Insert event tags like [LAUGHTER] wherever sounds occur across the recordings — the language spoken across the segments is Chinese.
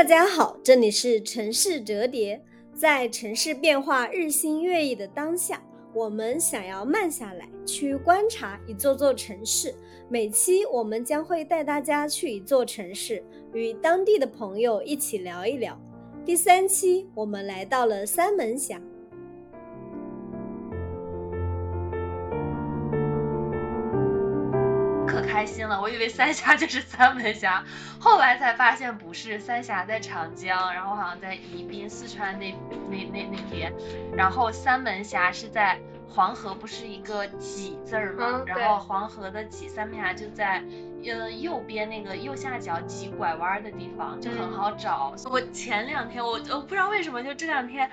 大家好，这里是城市折叠。在城市变化日新月异的当下，我们想要慢下来，去观察一座座城市。每期我们将会带大家去一座城市，与当地的朋友一起聊一聊。第三期，我们来到了三门峡。开心了，我以为三峡就是 [LAUGHS] 三门峡，后来才发现不是，三峡在长江，然后好像在宜宾、四川那那那那边，然后三门峡是在黄河，不是一个几字儿吗？然后黄河的几，三门峡就在。呃，右边那个右下角几拐弯的地方就很好找。我前两天我我不知道为什么，就这两天，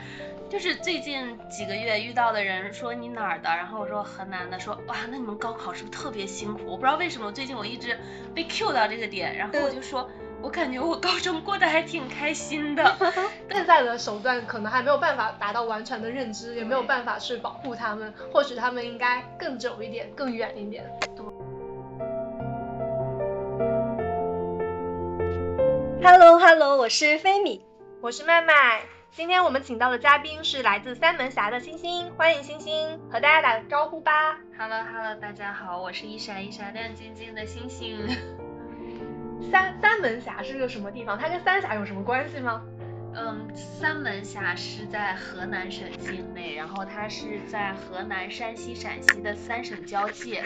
就是最近几个月遇到的人说你哪儿的，然后我说河南的，说哇，那你们高考是不是特别辛苦？我不知道为什么最近我一直被 Q 到这个点，然后我就说，我感觉我高中过得还挺开心的。[LAUGHS] 现在的手段可能还没有办法达到完全的认知，也没有办法去保护他们，或许他们应该更久一点，更远一点。Hello，Hello，我是飞米，我是麦麦。今天我们请到的嘉宾是来自三门峡的星星，欢迎星星，和大家打个招呼吧。Hello，Hello，大家好，我是一闪一闪亮晶晶的星星。三三门峡是个什么地方？它跟三峡有什么关系吗？嗯，三门峡是在河南省境内，然后它是在河南、山西、陕西的三省交界。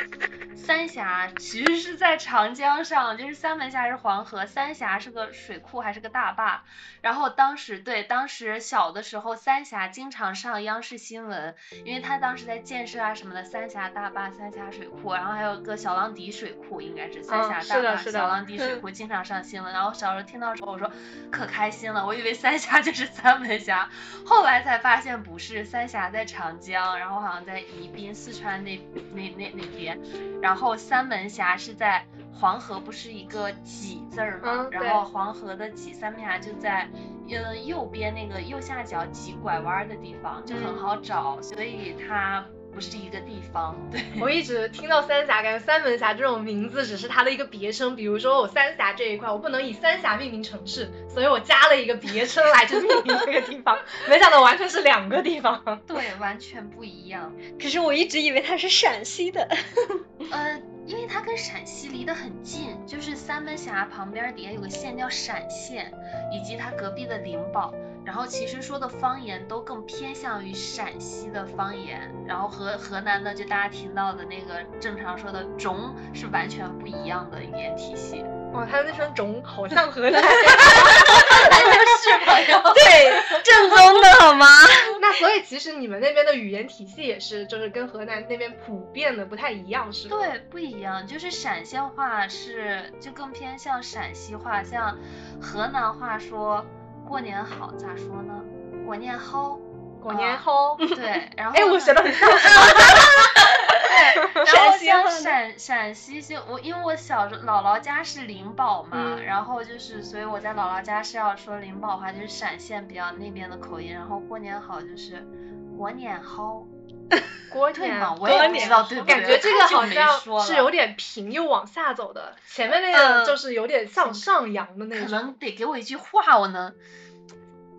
三峡其实是在长江上，就是三门峡是黄河，三峡是个水库还是个大坝。然后当时对，当时小的时候三峡经常上央视新闻，因为它当时在建设啊什么的，三峡大坝、三峡水库，然后还有个小浪底水库，应该是三峡大坝、小浪底水 [LAUGHS] 库经常上新闻。然后小时候听到时候，我说可开心了，我以为三峡 [LAUGHS] 就是三门峡，后来才发现不是，三峡在长江，然后好像在宜宾、四川那那那那边。然后三门峡是在黄河，不是一个几字儿吗？然后黄河的几，三门峡就在呃右边那个右下角几拐弯的地方，就很好找，所以它。不是一个地方，[LAUGHS] 对我一直听到三峡，感觉三门峡这种名字只是它的一个别称。比如说我三峡这一块，我不能以三峡命名城市，所以我加了一个别称来就 [LAUGHS] 命名这个地方。没想到完全是两个地方，对，完全不一样。可是我一直以为它是陕西的，呃，因为它跟陕西离得很近，就是三门峡旁边底下有个县叫陕县，以及它隔壁的灵宝。然后其实说的方言都更偏向于陕西的方言，然后和河南的就大家听到的那个正常说的种是完全不一样的语言体系。哇，他那声种好像河南，是朋友，对，[LAUGHS] 正宗的好吗？那所以其实你们那边的语言体系也是，就是跟河南那边普遍的不太一样，是吗？对，不一样，就是陕西话是就更偏向陕西话，像河南话说。过年好咋说呢？过年好，过年好。对，然 [LAUGHS] 后哎，我学的很像。对，然后像陕陕西就我，因为我小时候姥姥家是灵宝嘛，然后就是所以我在姥姥家是要说灵宝话，就是陕县比较那边的口音。然后过年好就是过年好。[LAUGHS] 过年嘛，我也不知道，对感觉这个好像是有点平又往下走的，前面那个就是有点向上扬的那种。可能得给我一句话，我能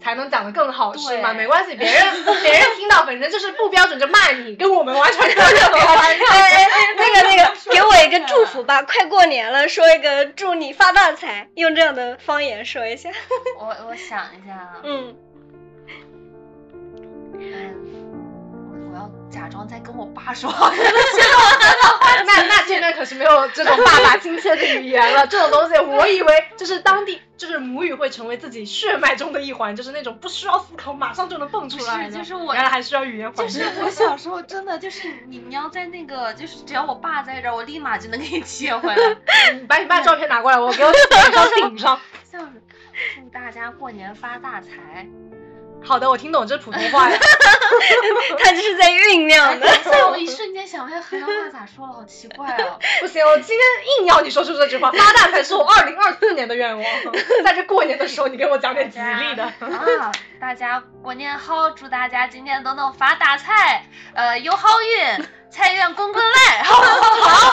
才能讲得更好，是吗？没关系，别人别人听到，反正就是不标准就骂你，跟我们完全没有任何关系。[LAUGHS] 那个那个，[LAUGHS] 给我一个祝福吧，快过年了，说一个祝你发大财，用这样的方言说一下。我我想一下啊。嗯。假装在跟我爸说，[LAUGHS] 那那现在可是没有这种爸爸亲切的语言了。这种东西，我以为就是当地，就是母语会成为自己血脉中的一环，就是那种不需要思考，马上就能蹦出来的。就是我原来还需要语言环境。就是我小时候真的就是你你要在那个就是只要我爸在这儿，我立马就能给你切回来。[LAUGHS] 你把你爸照片拿过来，我给我顶上顶 [LAUGHS] 上。像祝大家过年发大财。好的，我听懂这普通话了。[LAUGHS] 他这是在酝酿的。我一瞬间想，哎河南话咋说了？好奇怪哦。[LAUGHS] 不行，我今天硬要你说出这句话，发大财是我二零二四年的愿望。[LAUGHS] 在这过年的时候，你给我讲点吉利的。啊，大家过年好，祝大家今年都能发大财，呃，有好运，财源滚滚来。好好好。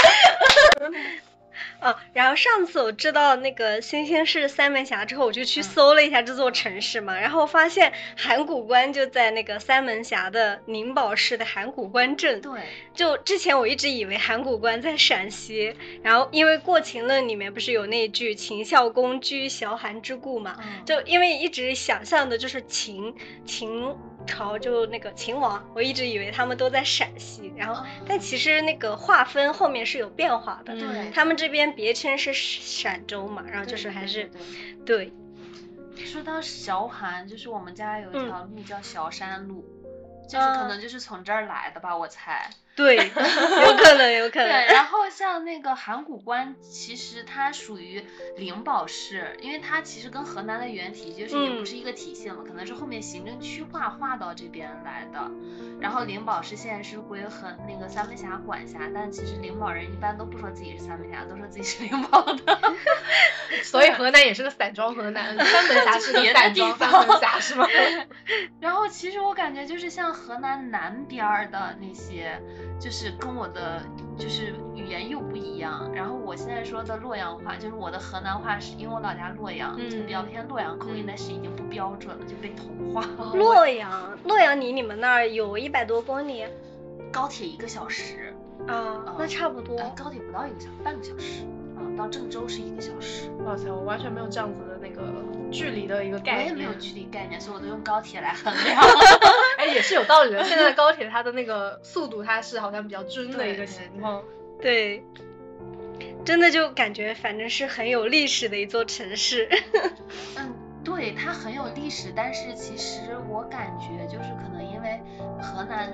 啊，然后上次我知道那个星星是三门峡之后，我就去嗯搜了一下这座城市嘛，然后发现函谷关就在那个三门峡的宁宝市的函谷关镇。对，就之前我一直以为函谷关在陕西，然后因为《过秦论》里面不是有那句“秦孝公居崤函之故”嘛，嗯就因为一直想象的就是秦秦朝就那个秦王，我一直以为他们都在陕西，然后哦但其实那个划分后面是有变化的，嗯对他们这边别称是陕州嘛，然后就是还是对说到韶涵，就是我们家有一条路叫韶山路，就是可啊能就是从这儿来的吧，我猜。对，[LAUGHS] 有可能有可能对，然后像那个函谷关，其实它属于灵宝市，因为它其实跟河南的原体就是已经不嗯是一个体系了，可能是后面行政区划划到这边来的。然后灵宝市现在是归河那个三门峡管辖，但其实灵宝人一般都不说自己是三门峡，都说自己是灵宝的。[LAUGHS] 所以河南也是个散装河南，三门峡是个散装三门峡是吗？[LAUGHS] 然后其实我感觉就是像河南南边儿的那些，就是跟我的就是语言又不一样。然后我现在说的洛阳话，就是我的河南话是因为我老家洛阳，就比较嗯偏洛阳口音，但是已经不标准了，就被同化了。[LAUGHS] 洛阳，洛阳离你们那儿有一百多公里高铁一个小时，啊，那差不多呃，高铁不到一个小时，半个小时。嗯，到郑州是一个小时。哇塞，我完全没有这样子的那个距离的一个概念。我也没有距离概念，所以我都用高铁来衡量。[LAUGHS] 哎，也是有道理的。现在的高铁它的那个速度，它是好像比较均的一个情况。对，真的就感觉反正是很有历史的一座城市。[LAUGHS] 嗯，对，它很有历史，但是其实我感觉就是可能因为河南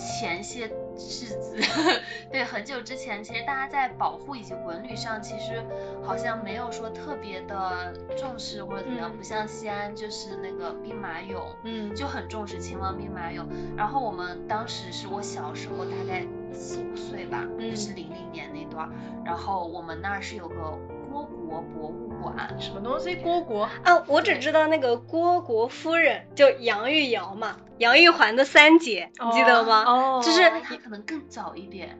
前些日子，[LAUGHS] 对，很久之前，其实大家在保护以及文旅上，其实好像没有说特别的重视或者怎么样，嗯。不像西安就是那个兵马俑。嗯。就很重视秦王兵马俑，然后我们当时是我小时候大概四五岁吧，嗯。是零零年那段，然后我们那儿是有个郭国博物馆，什么东西？郭国？啊，我只知道那个郭国夫人，就杨玉瑶嘛，杨玉环的三姐，你记得吗？哦，就是她可能更早一点。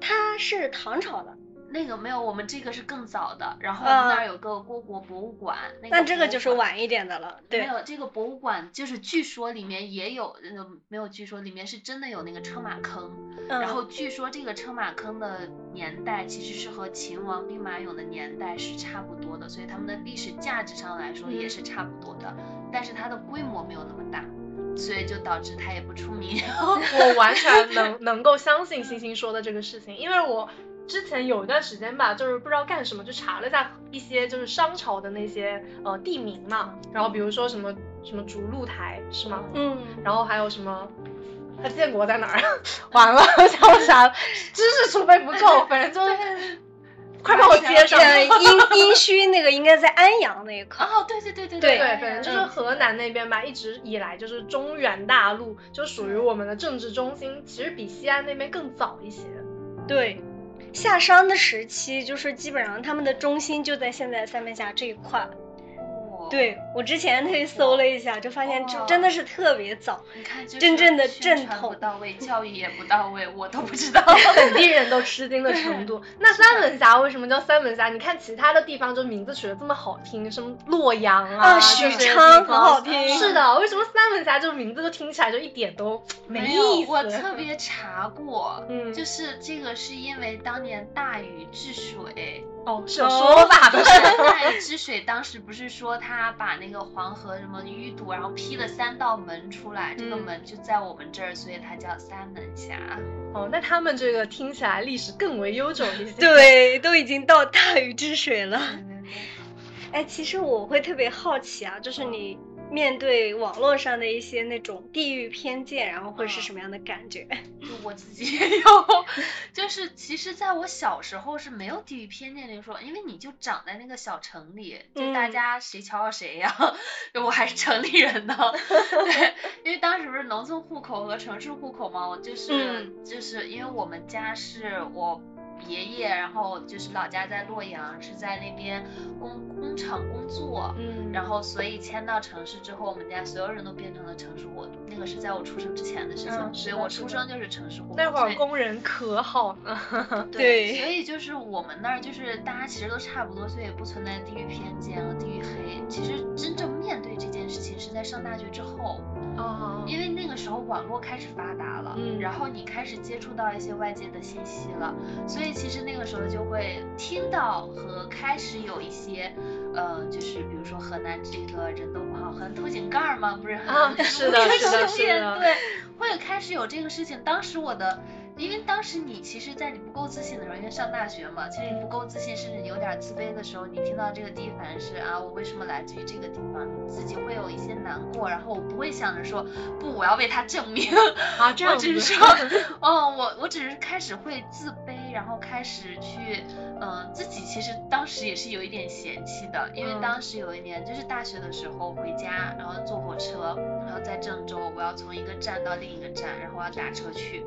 她是唐朝的，那个没有，我们这个是更早的。然后啊我们那儿有个郭国博物馆，那个那这个就是晚一点的了。对没，有这个博物馆，就是据说里面也有，呃，没有据说里面是真的有那个车马坑。嗯、然后据说这个车马坑的年代其实是和秦王兵马俑的年代是差不多的，所以他们的历史价值上来说也嗯是差不多的，但是它的规模没有那么大，所以就导致它也不出名。[LAUGHS] 我完全能 [LAUGHS] 能够相信星星说的这个事情，因为我之前有一段时间吧，就是不知道干什么，就查了一下一些就是商朝的那些呃地名嘛，然后比如说什么什么逐鹿台是吗？嗯，然后还有什么？他建国在哪儿？[LAUGHS] 完了，我想不起来了，知识储备不够，反正就是快帮我接上。呃，[LAUGHS] 殷殷墟那个应该在安阳那一块。哦，对对对对对对，反正就是嗯河南那边吧，一直以来就是中原大陆，就属于我们的政治中心，其实比西安那边更早一些。对，夏商的时期就是基本上他们的中心就在现在三门峡这一块。哦对我之前特意搜了一下，就发现就真的是特别早。你看，就真正的宣正统不到位，[LAUGHS] 教育也不到位，我都不知道。[LAUGHS] 本地人都吃惊的程度。那三门峡为什么叫三门峡？你看其他的地方就名字取得这么好听，什么洛阳啊，啊许昌很好听是的，为什么三门峡这个名字就听起来就一点都没，意思？我特别查过，嗯就是这个是因为当年大禹治水，哦是有说法的，[LAUGHS] 是大禹治水当时不是说他把那个黄河什么淤堵，然后劈了三道门出来，这个嗯门就在我们这儿，所以它叫三门峡。哦，那他们这个听起来历史更为悠久一些。，对，都已经到大禹治水了。哎，其实我会特别好奇啊，就是你面对网络上的一些那种地域偏见，然后会是什么样的感觉？[LAUGHS] 就我自己也有，就是其实在我小时候是没有地域偏见的说，因为你就长在那个小城里，就大嗯。家谁瞧瞧谁呀、[LAUGHS] 就我还是城里人呢，[LAUGHS] 对，因为当时不是农村户口和城市户口嘛，我就是、嗯。就是因为我们家是我爷爷，然后就是老家在洛阳，是在那边工工厂工作，嗯，然后所以迁到城市之后，我们家所有人都变成了城市户。那个是在我出生之前的事情，嗯所以我出生就是城市户。那会儿工人可好呢。[LAUGHS] 对所以就是我们那儿就是大家其实都差不多，所以也不存在地域偏见和地域黑。其实真正面对这件事情是在上大学之后，哦因为那个时候网络开始发达了，嗯然后你开始接触到一些外界的信息了，所以其实那个时候就会听到和开始有一些，呃，就是比如说河南这个人都不好，河南偷井盖儿嘛，不是很啊是的 [LAUGHS] 是的对，会开始有这个事情。当时我的。因为当时你其实，在你不够自信的时候，因为上大学嘛，其实你不够自信，甚至你有点自卑的时候，你听到这个第一反应是啊，我为什么来自于这个地方？你自己会有一些难过，然后我不会想着说不，我要为他证明，啊，这我样我只是说，哦，我我只是开始会自卑，然后开始去，嗯、自己其实当时也是有一点嫌弃的，因为嗯当时有一年就是大学的时候回家，然后坐火车，然后在郑州，我要从一个站到另一个站，然后我要打车去，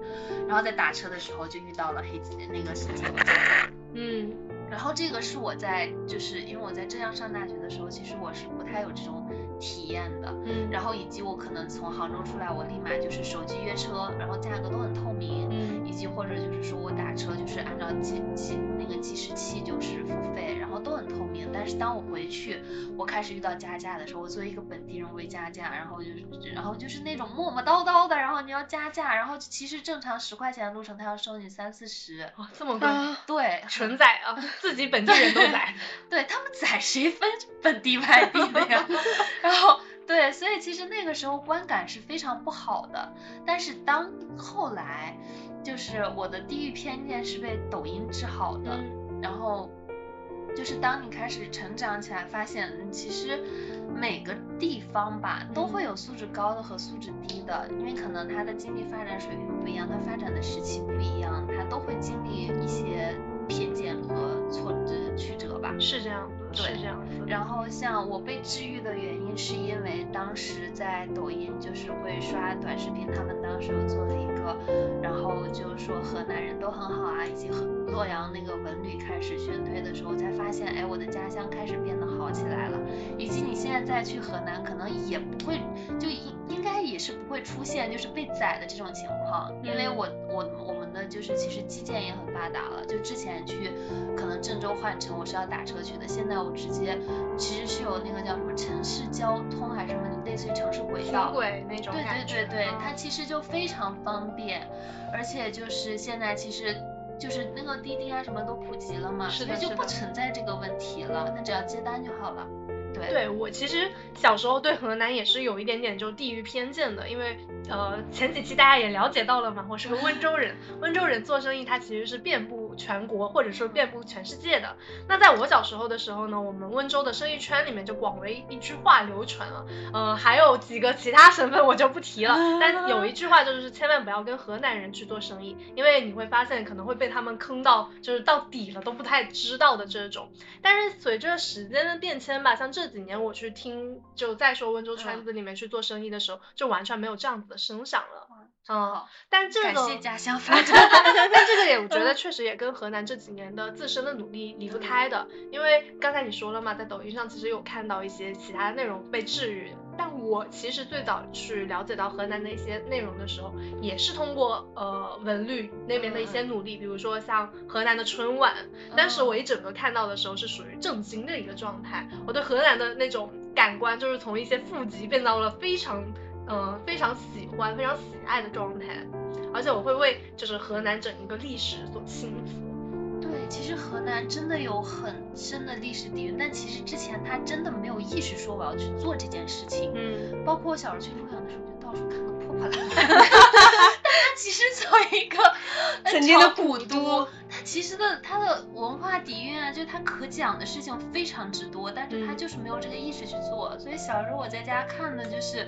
然后在打车的时候就遇到了黑子那个事情。[LAUGHS] 嗯然后这个是我在，就是因为我在浙江上大学的时候，其实我是不太有这种体验的。嗯，然后以及我可能从杭州出来，我立马就是手机约车，然后价格都很透明，嗯以及或者就是说我打车就是按照计计那个计时器就是付费，然后都很透明。但是当我回去，我开始遇到加价的时候，我作为一个本地人会加价，然后就是然后就是那种磨磨叨叨的，然后你要加价，然后其实正常十块钱的路程他要收你三四十，哦这么贵，啊，对，纯宰啊，自己本地人都宰。[LAUGHS] 对他们宰谁分本地外地的呀？[LAUGHS] 然后对，所以其实那个时候观感是非常不好的。但是当后来，就是我的地域偏见是被抖音治好的，嗯然后就是当你开始成长起来，发现嗯其实每个地方吧都会有素质高的和素质低的，因为可能他的经济发展水平不一样，他发展的时期不一样，他都会经历一些偏见和挫折曲折吧。是这样，是这样子。然后像我被治愈的原因，是因为当时在抖音就是会刷短视频，他们当时有做了一个，然后就是说河南人都很好啊，以及河洛阳那个文旅开始宣推的时候，才发现哎，我的家乡开始变得好起来了，以及你现在再去河南，可能也不会就应应该也是不会出现就是被宰的这种情况，因为嗯。我我我们的就是其实基建也很发达了，就之前去可能郑州换乘我是要打车去的，现在我直接其实是有那个叫什么城市交通还是什么类似于城市轨道那种对感觉对对对，嗯。它其实就非常方便，而且就是现在其实就是那个滴滴啊什么都普及了嘛，所以就不存在这个问题了，那只要接单就好了。对对我其实小时候对河南也是有一点点就地域偏见的，因为呃前几期大家也了解到了嘛，我是个温州人，温州人做生意它其实是遍布全国或者说遍布全世界的。那在我小时候的时候呢，我们温州的生意圈里面就广为一句话流传了，呃还有几个其他省份我就不提了，[LAUGHS] 但有一句话就是千万不要跟河南人去做生意，因为你会发现可能会被他们坑到就是到底了都不太知道的这种。但是随着时间的变迁吧，像这几年我去听就再说温州圈子里面去做生意的时候，就完全没有这样子的声响了。嗯，但这个感谢家乡 [LAUGHS] 发展。[LAUGHS] 但这个也我觉得确实也跟河南这几年的自身的努力离不开的，因为刚才你说了嘛，在抖音上其实有看到一些其他内容被治愈，但我其实最早去了解到河南的一些内容的时候，也是通过呃文旅那边的一些努力，比如说像河南的春晚，当时我一整个看到的时候是属于震惊的一个状态，我对河南的那种感官就是从一些负极变到了非常。嗯，非常喜欢、非常喜爱的状态，而且我会为就是河南整一个历史所倾服。对，其实河南真的有很深的历史底蕴，但其实之前他真的没有意识说我要去做这件事情。嗯，包括我小时候去洛阳的时候，就到处看个破破烂烂。[LAUGHS] 但它其实作为一个呃曾经的古古都，它其实的它的文化底蕴啊，就是它可讲的事情非常之多，但是它嗯就是没有这个意识去做。所以小时候我在家看的就是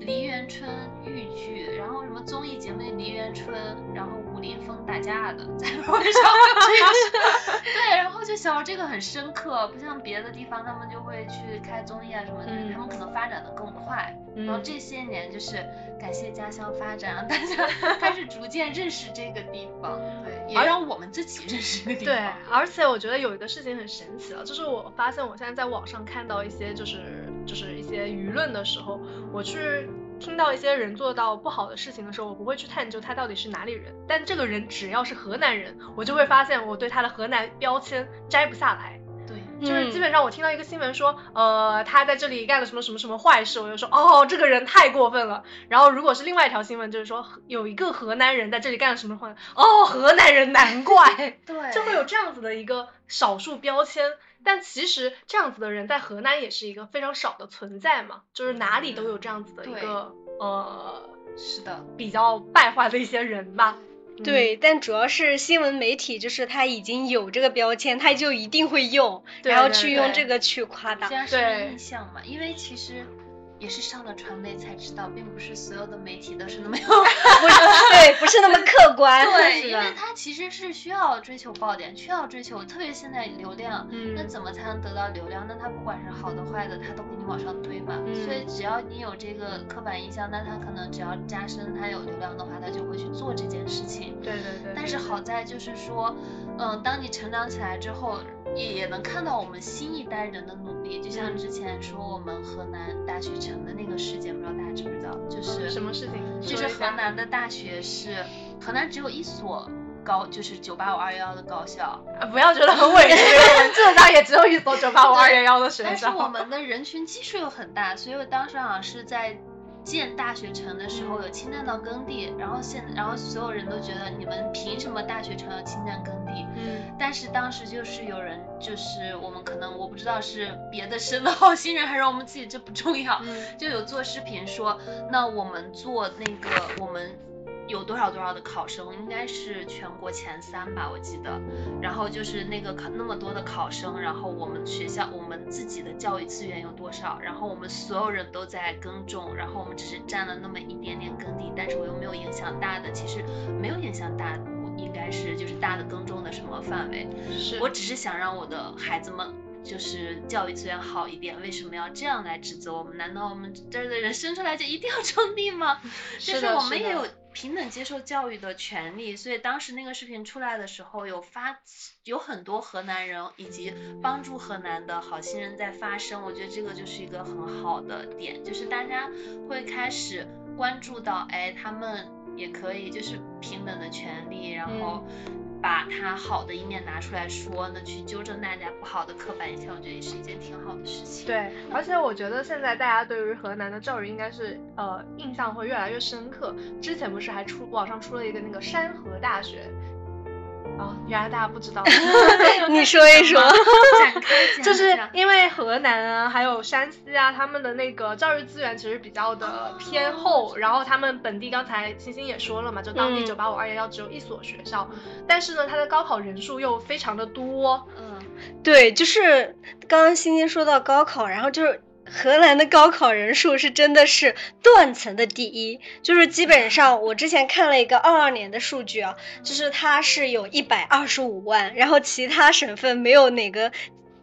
梨园春豫剧，然后什么综艺节目里梨园春，然后武林风打架的，[LAUGHS] 在微博上这个对，然后就小道这个很深刻，不像别的地方，他们就会去开综艺啊什么的，嗯他们可能发展的更快。嗯然后这些年就是感谢家乡发展，让 [LAUGHS] 大家开始逐渐认识这个地方，对，也让我们自己认识这个地方对方。，而且我觉得有一个事情很神奇啊，就是我发现我现在在网上看到一些就是就是一些舆论的时候，我去听到一些人做到不好的事情的时候，我不会去探究他到底是哪里人，但这个人只要是河南人，我就会发现我对他的河南标签摘不下来。对，就是基嗯本上我听到一个新闻说，呃，他在这里干了什么什么什么坏事，我就说，哦，这个人太过分了。然后如果是另外一条新闻，就是说有一个河南人在这里干了什么坏，哦，河南人难怪。对，就会有这样子的一个少数标签。但其实这样子的人在河南也是一个非常少的存在嘛，就是哪里都有这样子的一个呃是的，比较败坏的一些人吧。嗯，对，但主要是新闻媒体，就是他已经有这个标签，他就一定会用，然后去用这个去夸大虽。然是对印象嘛，因为其实也是上了传媒才知道，并不是所有的媒体都是那么 [LAUGHS] 有不是，对，不是那么客观。对，因为它其实是需要追求爆点，需要追求，特别现在流量，嗯那怎么才能得到流量？那它不管是好的坏的，它都给你往上推嘛。嗯所以只要你有这个刻板印象，那它可能只要加深它有流量的话，它就会去做这件事情。对对对。但是好在就是说，嗯，当你成长起来之后，也也能看到我们新一代人的努力。就像嗯之前说我们河南大学城的那个事件，不知道大家知不知道？就是什么事情？就是河南的大学是河南只有一所高，就是九八五二幺幺的高校，啊不要觉得很委屈，我们浙大也只有一所 [LAUGHS] 九八五二幺幺的学校但是。我们的人群基数又很大，所以我当时好像是在建大学城的时候有侵占到耕地，然后现然后所有人都觉得你们凭什么大学城要侵占耕地？嗯但是当时就是有人，就是我们可能我不知道是别的省的好心人还是我们自己，这不重要，嗯就有做视频说，那我们做那个我们有多少多少的考生，应该是全国前三吧，我记得。然后就是那个考那么多的考生，然后我们学校我们自己的教育资源有多少，然后我们所有人都在耕种，然后我们只是占了那么一点点耕地，但是我又没有影响大的，其实没有影响大，我应该是就是大的耕种的什么范围。是我只是想让我的孩子们就是教育资源好一点，为什么要这样来指责我们？难道我们这儿的人生出来就一定要种地吗？[LAUGHS] 就是我们也有平等接受教育的权利，所以当时那个视频出来的时候，有发有很多河南人以及帮助河南的好心人在发声，我觉得这个就是一个很好的点，就是大家会开始关注到，哎，他们也可以就是平等的权利，然后把他好的一面拿出来说，呢去纠正大家不好的刻板印象，我觉得也是一件挺好的事情。对，而且我觉得现在大家对于河南的教育应该是呃印象会越来越深刻。之前不是还出网上出了一个那个山河大学，哦，原来大家不知道。[LAUGHS] [LAUGHS] 你说一说。[LAUGHS] 展开讲就是因为河南啊，还有山西啊，他们的那个教育资源其实比较的偏后，然后他们本地刚才星星也说了嘛，就当地嗯。九八五二幺幺只有一所学校，但是呢，它的高考人数又非常的多，嗯，对，就是刚刚欣欣说到高考，然后就是荷兰的高考人数是真的是断层的第一，就是基本上我之前看了一个二二年的数据啊，就是它是有一百二十五万，然后其他省份没有哪个。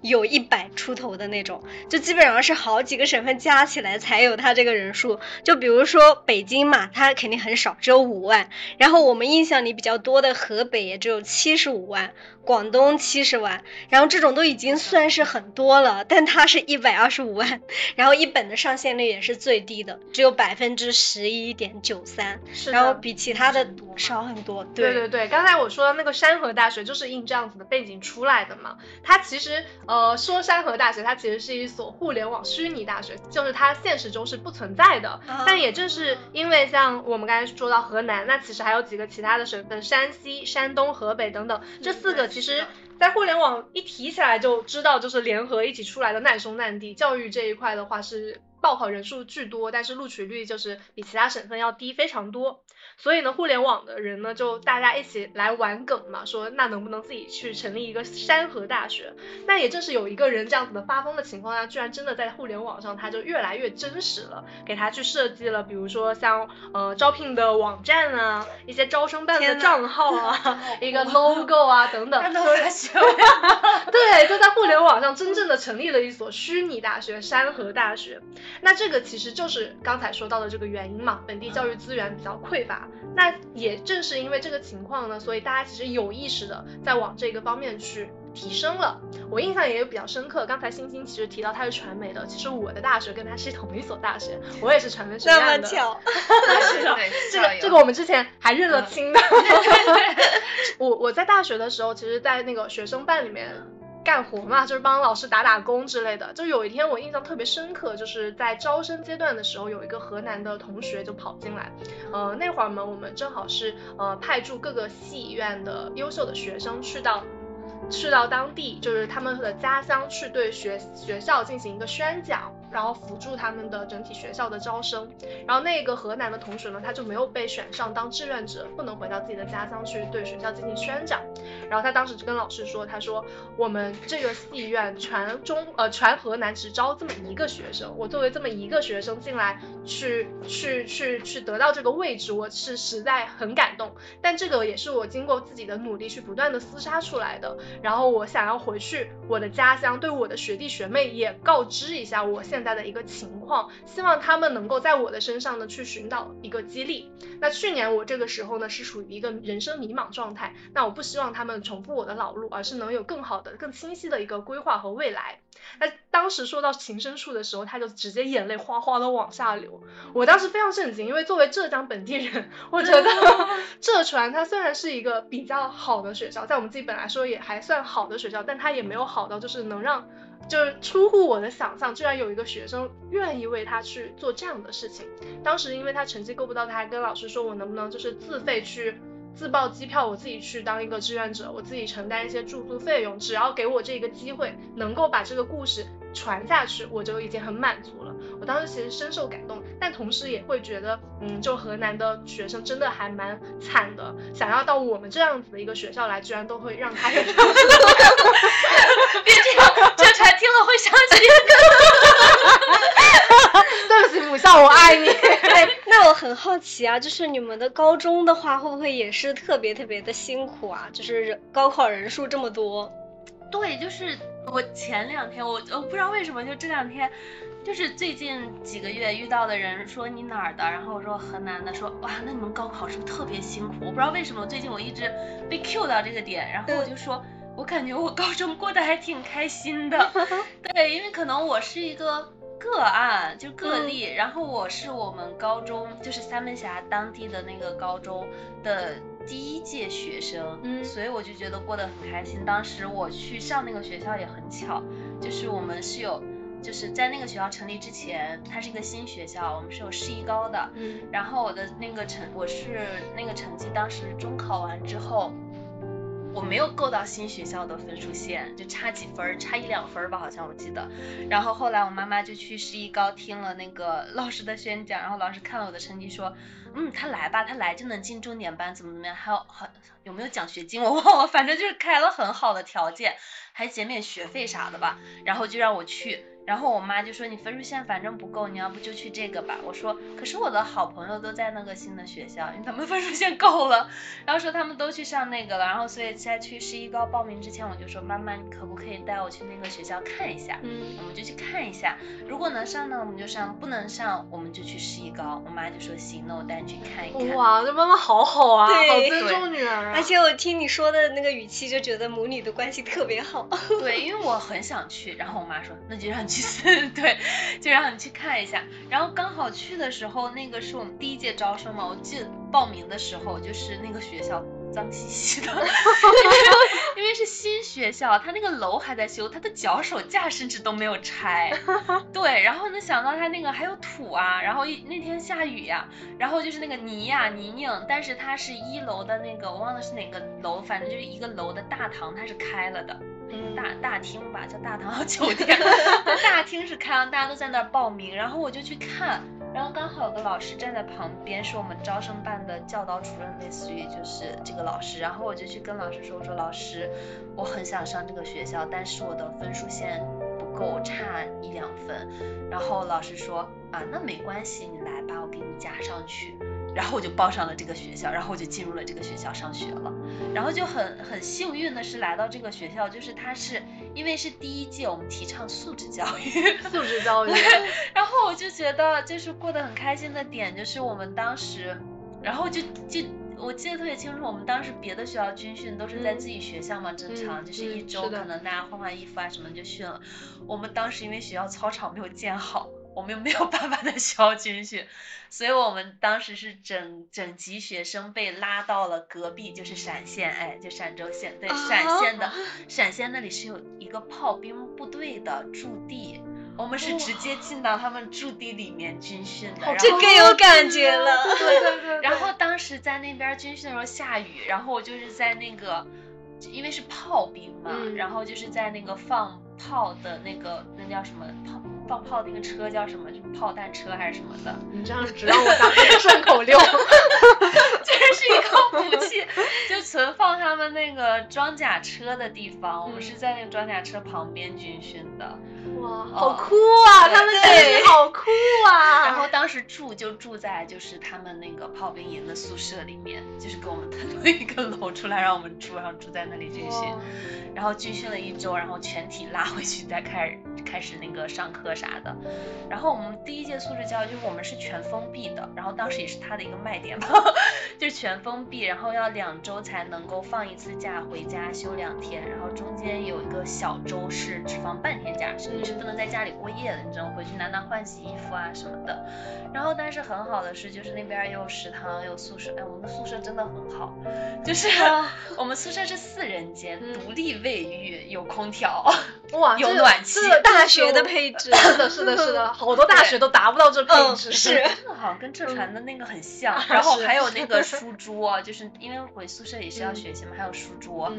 有一百出头的那种，就基本上是好几个省份加起来才有它这个人数。就比如说北京嘛，它肯定很少，只有五万。然后我们印象里比较多的河北也只有七十五万，广东七十万，然后这种都已经算是很多了，但它是一百二十五万，[LAUGHS] 然后一本的上线率也是最低的，只有百分之十一点九三，是然后。比其他的少很多。对对对，刚才我说的那个山河大学就是因这样子的背景出来的嘛。它其实呃说山河大学，它其实是一所互联网虚拟大学，就是它现实中是不存在的。啊但也正是因为像我们刚才说到河南，那其实还有几个其他的省份，山西、山东、河北等等，这四个其实。在互联网一提起来就知道，就是联合一起出来的难兄难弟。教育这一块的话是报考人数巨多，但是录取率就是比其他省份要低非常多。所以呢，互联网的人呢，就大家一起来玩梗嘛，说那能不能自己去成立一个山河大学？那也正是有一个人这样子的发疯的情况下，居然真的在互联网上，他就越来越真实了，给他去设计了，比如说像呃招聘的网站啊，一些招生办的账号啊，一个 logo 啊等等，让他所以发笑。对，对，就在互联网上真正的成立了一所虚拟大学——山河大学。那这个其实就是刚才说到的这个原因嘛，本地教育资源比较匮乏。那也正是因为这个情况呢，所以大家其实有意识的在往这个方面去。提升了，我印象也有比较深刻。刚才星星其实提到他是传媒的，其实我的大学跟他是同 [LAUGHS] 一所大学，我也是传媒学院的。那么巧，[LAUGHS] 这个这个我们之前还认了亲的。[LAUGHS] 我我在大学的时候，其实，在那个学生办里面干活嘛，就是帮老师打打工之类的。就有一天我印象特别深刻，就是在招生阶段的时候，有一个河南的同学就跑进来，呃，那会儿呢，我们正好是呃派驻各个系院的优秀的学生去到。去到当地，就是他们的家乡，去对学学校进行一个宣讲。然后辅助他们的整体学校的招生，然后那个河南的同学呢，他就没有被选上当志愿者，不能回到自己的家乡去对学校进行宣讲。然后他当时就跟老师说，他说我们这个系院全中呃全河南只招这么一个学生，我作为这么一个学生进来去去去去得到这个位置，我是实在很感动。但这个也是我经过自己的努力去不断的厮杀出来的。然后我想要回去我的家乡，对我的学弟学妹也告知一下我现。在的一个情况，希望他们能够在我的身上呢去寻找一个激励。那去年我这个时候呢是处于一个人生迷茫状态，那我不希望他们重复我的老路，而是能有更好的、更清晰的一个规划和未来。那当时说到情深处的时候，他就直接眼泪哗哗的往下流。我当时非常震惊，因为作为浙江本地人，我觉得 [LAUGHS] 浙传它虽然是一个比较好的学校，在我们自己本来说也还算好的学校，但它也没有好到就是能让。就是出乎我的想象，居然有一个学生愿意为他去做这样的事情。当时因为他成绩够不到，他还跟老师说，我能不能就是自费去自报机票，我自己去当一个志愿者，我自己承担一些住宿费用，只要给我这个机会，能够把这个故事传下去，我就已经很满足了。我当时其实深受感动，但同时也会觉得，嗯，就河南的学生真的还蛮惨的，想要到我们这样子的一个学校来，居然都会让他。[LAUGHS] 别 [LAUGHS] 这样，这传听了会伤心。[LAUGHS] 对不起，母校，我爱你。那我很好奇啊，就是你们的高中的话，会不会也是特别特别的辛苦啊？就是人高考人数这么多。对，就是我前两天，我我不知道为什么，就这两天。就是最近几个月遇到的人说你哪儿的，然后我说河南的，说哇那你们高考是不是特别辛苦？我不知道为什么最近我一直被 Q 到这个点，然后我就说，我感觉我高中过得还挺开心的，[LAUGHS] 对，因为可能我是一个个案，就个例，然后我是我们高中就是三门峡当地的那个高中的第一届学生，嗯，所以我就觉得过得很开心。当时我去上那个学校也很巧，就是我们是有。就是在那个学校成立之前，它是一个新学校，我们是有市一高的。嗯。然后我的那个成，我是那个成绩，当时中考完之后，我没有够到新学校的分数线，就差几分，差一两分吧，好像我记得。然后后来我妈妈就去市一高听了那个老师的宣讲，然后老师看了我的成绩说，嗯，他来吧，他来就能进重点班，怎么怎么样，还有还有没有奖学金 [LAUGHS] 我忘了，反正就是开了很好的条件，还减免学费啥的吧，然后就让我去。然后我妈就说你分数线反正不够，你要不就去这个吧。我说可是我的好朋友都在那个新的学校，因为他们分数线够了。然后说他们都去上那个了，然后所以在去十一高报名之前，我就说妈妈你可不可以带我去那个学校看一下？嗯，我们就去看一下，如果能上呢我们就上，不能上我们就去十一高。我妈就说行，那我带你去看一看。哇，这妈妈好好啊，好尊重女儿啊。而且我听你说的那个语气，就觉得母女的关系特别好。对，因为我很想去，然后我妈说那就让你。对，就让你去看一下。然后刚好去的时候，那个是我们第一届招生嘛。我记得报名的时候，就是那个学校脏兮兮的，因为是新学校，它那个楼还在修，它的脚手架甚至都没有拆。[LAUGHS] 对，然后能，想到它那个还有土啊，然后一那天下雨呀，然后就是那个泥呀泥泞。但是它是一楼的那个，我忘了是哪个楼，反正就是一个楼的大堂，它是开了的。大大厅吧，叫大堂酒店。[LAUGHS] 大厅是开了，大家都在那儿报名，然后我就去看，然后刚好有个老师站在旁边，是我们招生办的教导主任，类似于就是这个老师。然后我就去跟老师说，我说老师，我很想上这个学校，但是我的分数线不够，差一两分。然后老师说啊，那没关系，你来吧，我给你加上去。然后我就报上了这个学校，然后我就进入了这个学校上学了，然后就很很幸运的是来到这个学校，就是它是因为是第一届我们提倡素质教育，素质教育，[LAUGHS] 然后我就觉得就是过得很开心的点就是我们当时，然后就就。我记得特别清楚，我们当时别的学校军训都是在自己学校嘛，正常就是一周可能大家换换衣服啊什么就训了。我们当时因为学校操场没有建好，我们又没有 [LAUGHS] 办法在学校军训，所以我们当时是整整级学生被拉到了隔壁，就是陕县，哎，就陕州县，对，陕县的陕县那里是有一个炮兵部队的驻地。我们是直接进到他们驻地里面军训的，这更有感觉了。[LAUGHS] 对对对。然后当时在那边军训的时候下雨，然后我就是在那个，因为是炮兵嘛，然后就是在那个放炮的那个那叫什么炮放炮那个车叫什么？就炮弹车还是什么的？你这样只让我当顺口溜。[LAUGHS] [LAUGHS] 这是一个武器，就存放他们那个装甲车的地方。我们是在那个装甲车旁边军训的。哇，好酷啊！他们对，好酷啊！然后当时住就住在就是他们那个炮兵营的宿舍里面，就是给我们腾了一个楼出来让我们住，然后住在那里军训。然后军训了一周，然后全体拉回去再开始开始那个上课啥的。然后我们第一届素质教育就是我们是全封闭的，然后当时也是他的一个卖点嘛，就是全封闭，然后要两周才能够放一次假回家休两天，然后中间有一个小周是只放半天假，是你是不能在家里过夜的，你只能回去拿拿换洗衣服啊什么的。然后但是很好的是就是那边有食堂有宿舍，哎，我们的宿舍真的很好，就是我们宿舍是四人间，独立。卫浴有空调，[LAUGHS] 哇，有暖气，大学的配置，是的，是的，是的，[LAUGHS] 好多大学都达不到这配置，是，真的好像跟浙传的那个很像。然后还有那个书桌，就是因为回宿舍也是要学习嘛，还有书桌，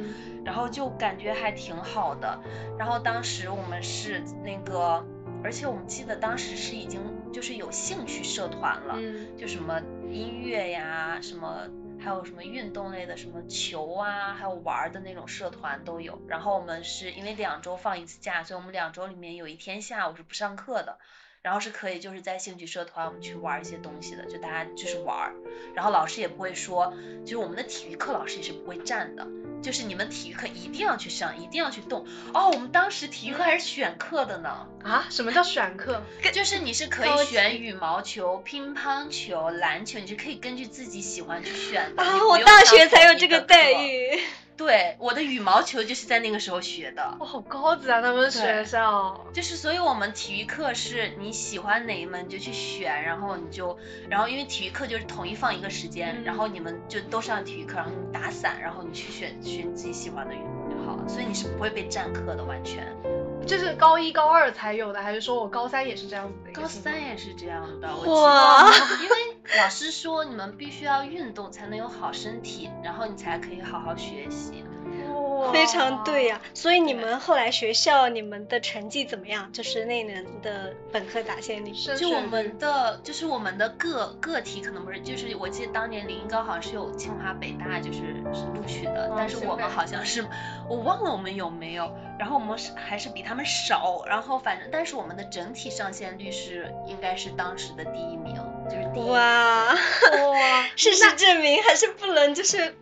然后就感觉还挺好的。然后当时我们是那个，而且我们记得当时是已经就是有兴趣社团了，就什么音乐呀，什么。还有什么运动类的，什么球啊，还有玩的那种社团都有。然后我们是因为两周放一次假，所以我们两周里面有一天下午是不上课的，然后是可以就是在兴趣社团我们去玩一些东西的，就大家就是玩。然后老师也不会说，就是我们的体育课老师也是不会站的。就是你们体育课一定要去上，一定要去动哦。我们当时体育课还是选课的呢。啊？什么叫选课？就是你是可以选羽毛球、乒乓球、篮球，你是可以根据自己喜欢去选的。啊，我大学才有这个待遇。对，我的羽毛球就是在那个时候学的。哇，好高级啊！他们学校就是，所以我们体育课是你喜欢哪一门就去选，然后你就，然后因为体育课就是统一放一个时间，然后你们就都上体育课，然后你打伞，然后你去选选自己喜欢的运动就好了。所以你是不会被占课的，完全。这是高一高二才有的，还是说我高三也是这样子的？高三也是这样的，哇！因为老师说你们必须要运动才能有好身体，然后你才可以好好学习。非常对呀，所以你们后来学校你们的成绩怎么样？就是那年的本科答辩率，就我们的就是我们的个个体可能不是，就是我记得当年临高好像是有清华北大就是是录取的，但是我们好像是 [LAUGHS] 我忘了我们有没有，然后我们是还是比他们少，然后反正但是我们的整体上线率是应该是当时的第一名，就是第一。哇。[LAUGHS] 哇，事实证明还是不能就是。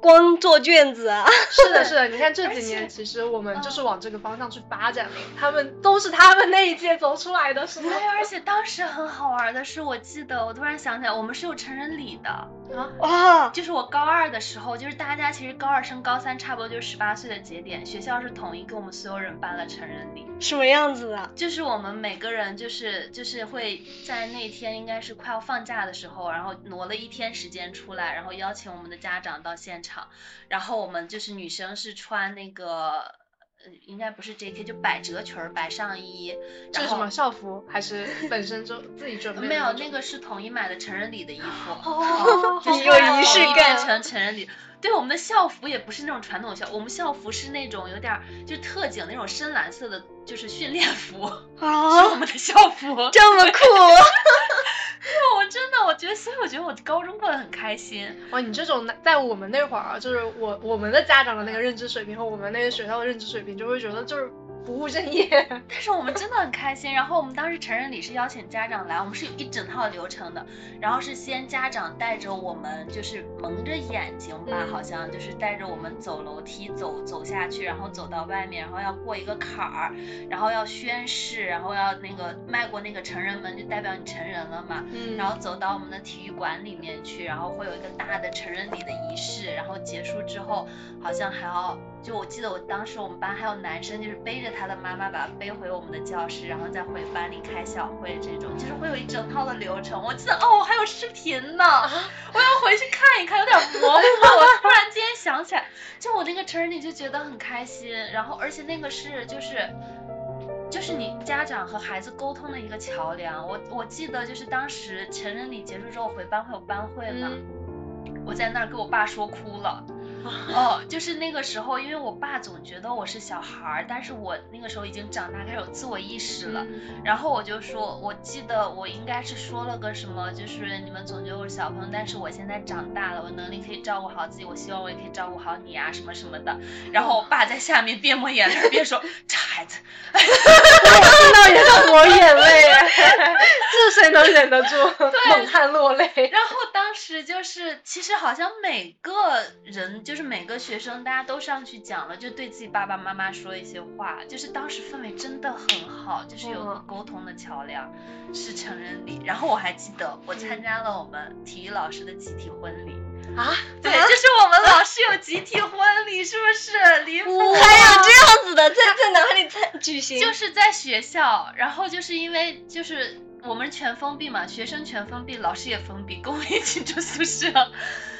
光做卷子啊！是的，是的，你看这几年，[LAUGHS] 其实我们就是往这个方向去发展的。他们都是他们那一届走出来的，是吗？对，而且当时很好玩的是，我记得我突然想起来，我们是有成人礼的啊！哇，就是我高二的时候，就是大家其实高二升高三差不多就是十八岁的节点，学校是统一给我们所有人办了成人礼。什么样子的？就是我们每个人就是就是会在那天应该是快要放假的时候，然后挪了一天时间出来，然后邀请我们的家长到现场。然后我们就是女生是穿那个，呃，应该不是 J.K，就百褶裙儿、白上衣。这是什么校服还是本身就自己准备？没有，那个是统一买的成人礼的衣服。哦，就是有仪式感。变成成人礼。对，我们的校服也不是那种传统校，我们校服是那种有点就特警那种深蓝色的，就是训练服。啊，是我们的校服。这么酷。[LAUGHS] 我真的，我觉得，所以我觉得我高中过得很开心。哇，你这种在我们那会儿啊，就是我我们的家长的那个认知水平和我们那个学校的认知水平，就会觉得就是不务正业。[LAUGHS] 但是我们真的很开心。然后我们当时成人礼是邀请家长来，我们是有一整套流程的。然后是先家长带着我们，就是蒙着眼睛吧，嗯好像就是带着我们走楼梯走走下去，然后走到外面，然后要过一个坎儿，然后要宣誓，然后要那个迈过那个成人门，就代表你成人了嘛。嗯然后走到我们的体育馆里面去，然后会有一个大的成人礼的仪式，然后结束之后，好像还要，就我记得我当时我们班还有男生就是背着他的妈妈把他背回我们的教室，然后再回班里开小会这种，就是会有一整套的流程。我记得哦，还有视频呢，我要回去看一看，有点模糊。我突然间想起来，就我那个成人礼就觉得很开心，然后而且那个是就是。就是你家长和孩子沟通的一个桥梁。我我记得就是当时成人礼结束之后回班会有班会嘛，嗯我在那儿给我爸说哭了。[LAUGHS] 哦，就是那个时候，因为我爸总觉得我是小孩儿，但是我那个时候已经长大，开始有自我意识了。然后我就说，我记得我应该是说了个什么，就是你们总觉得我是小朋友，但是我现在长大了，我能力可以照顾好自己，我希望我也可以照顾好你啊，什么什么的。然后我爸在下面边抹眼泪边说，[LAUGHS] 这孩子，我听到也在抹眼泪，[LAUGHS] 这谁能忍得住？猛汗落泪。然后当时就是，其实好像每个人，就是每个学生，大家都上去讲了，就对自己爸爸妈妈说一些话，就是当时氛围真的很好，就是有个嗯沟通的桥梁，是成人礼。然后我还记得我参加了我们体育老师的集体婚礼。啊，对，就是我们老师有集体婚礼，是不是离谱？还有这样子的，在在哪里参举行？就是在学校，然后就是因为就是我们全封闭嘛，学生全封闭，老师也封闭，跟我一起住宿舍，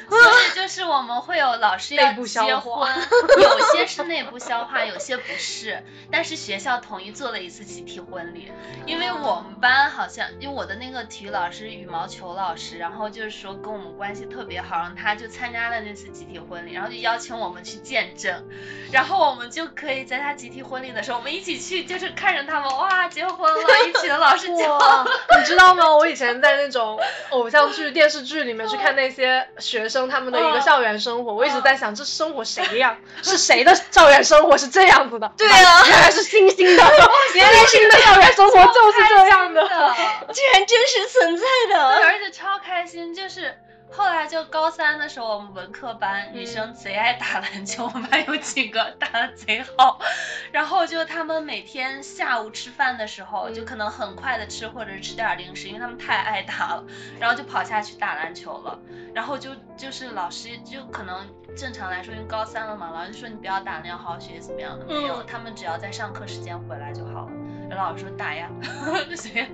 [LAUGHS] 所以 [LAUGHS] 就是我们会有老师要结化婚，[LAUGHS] 有些是内部消化，有些不是，但是学校统一做了一次集体婚礼，因为我们班好像，因为我的那个体育老师羽毛球老师，然后就是说跟我们关系特别好，然后他就参加了那次集体婚礼，然后就邀请我们去见证，然后我们就可以在他集体婚礼的时候，我们一起去，就是看着他们哇结婚了，一起的老师讲。哇，你知道吗？我以前在那种偶像剧、电视剧里面去看那些学生他们的一个校园生活，我一直在想，这生活谁呀？[LAUGHS] 是谁的校园生活是这样子的？对啊 [LAUGHS] 原来是星星的，[LAUGHS] 原来星星的校园生活就是这样的。居然真实存在对，的。而且超开心，就是后来就高三的时候，我们文科班女生贼爱打篮球，我们班有几个打的贼好，然后就他们每天下午吃饭的时候，就可能很快的吃或者是吃点零食，因为他们太爱打了，然后就跑下去打篮球了，然后就就是老师就可能正常来说，因为高三了嘛，老师说你不要打，你要好好学习怎么样的，没有，嗯。他们只要在上课时间回来就好了。然后老师说打呀，[LAUGHS] 谁呀？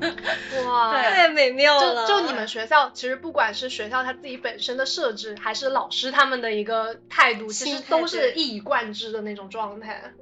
哇，对太美妙了！就就你们学校，其实不管是学校他自己本身的设置，还是老师他们的一个态度，其实都是一以贯之的那种状态。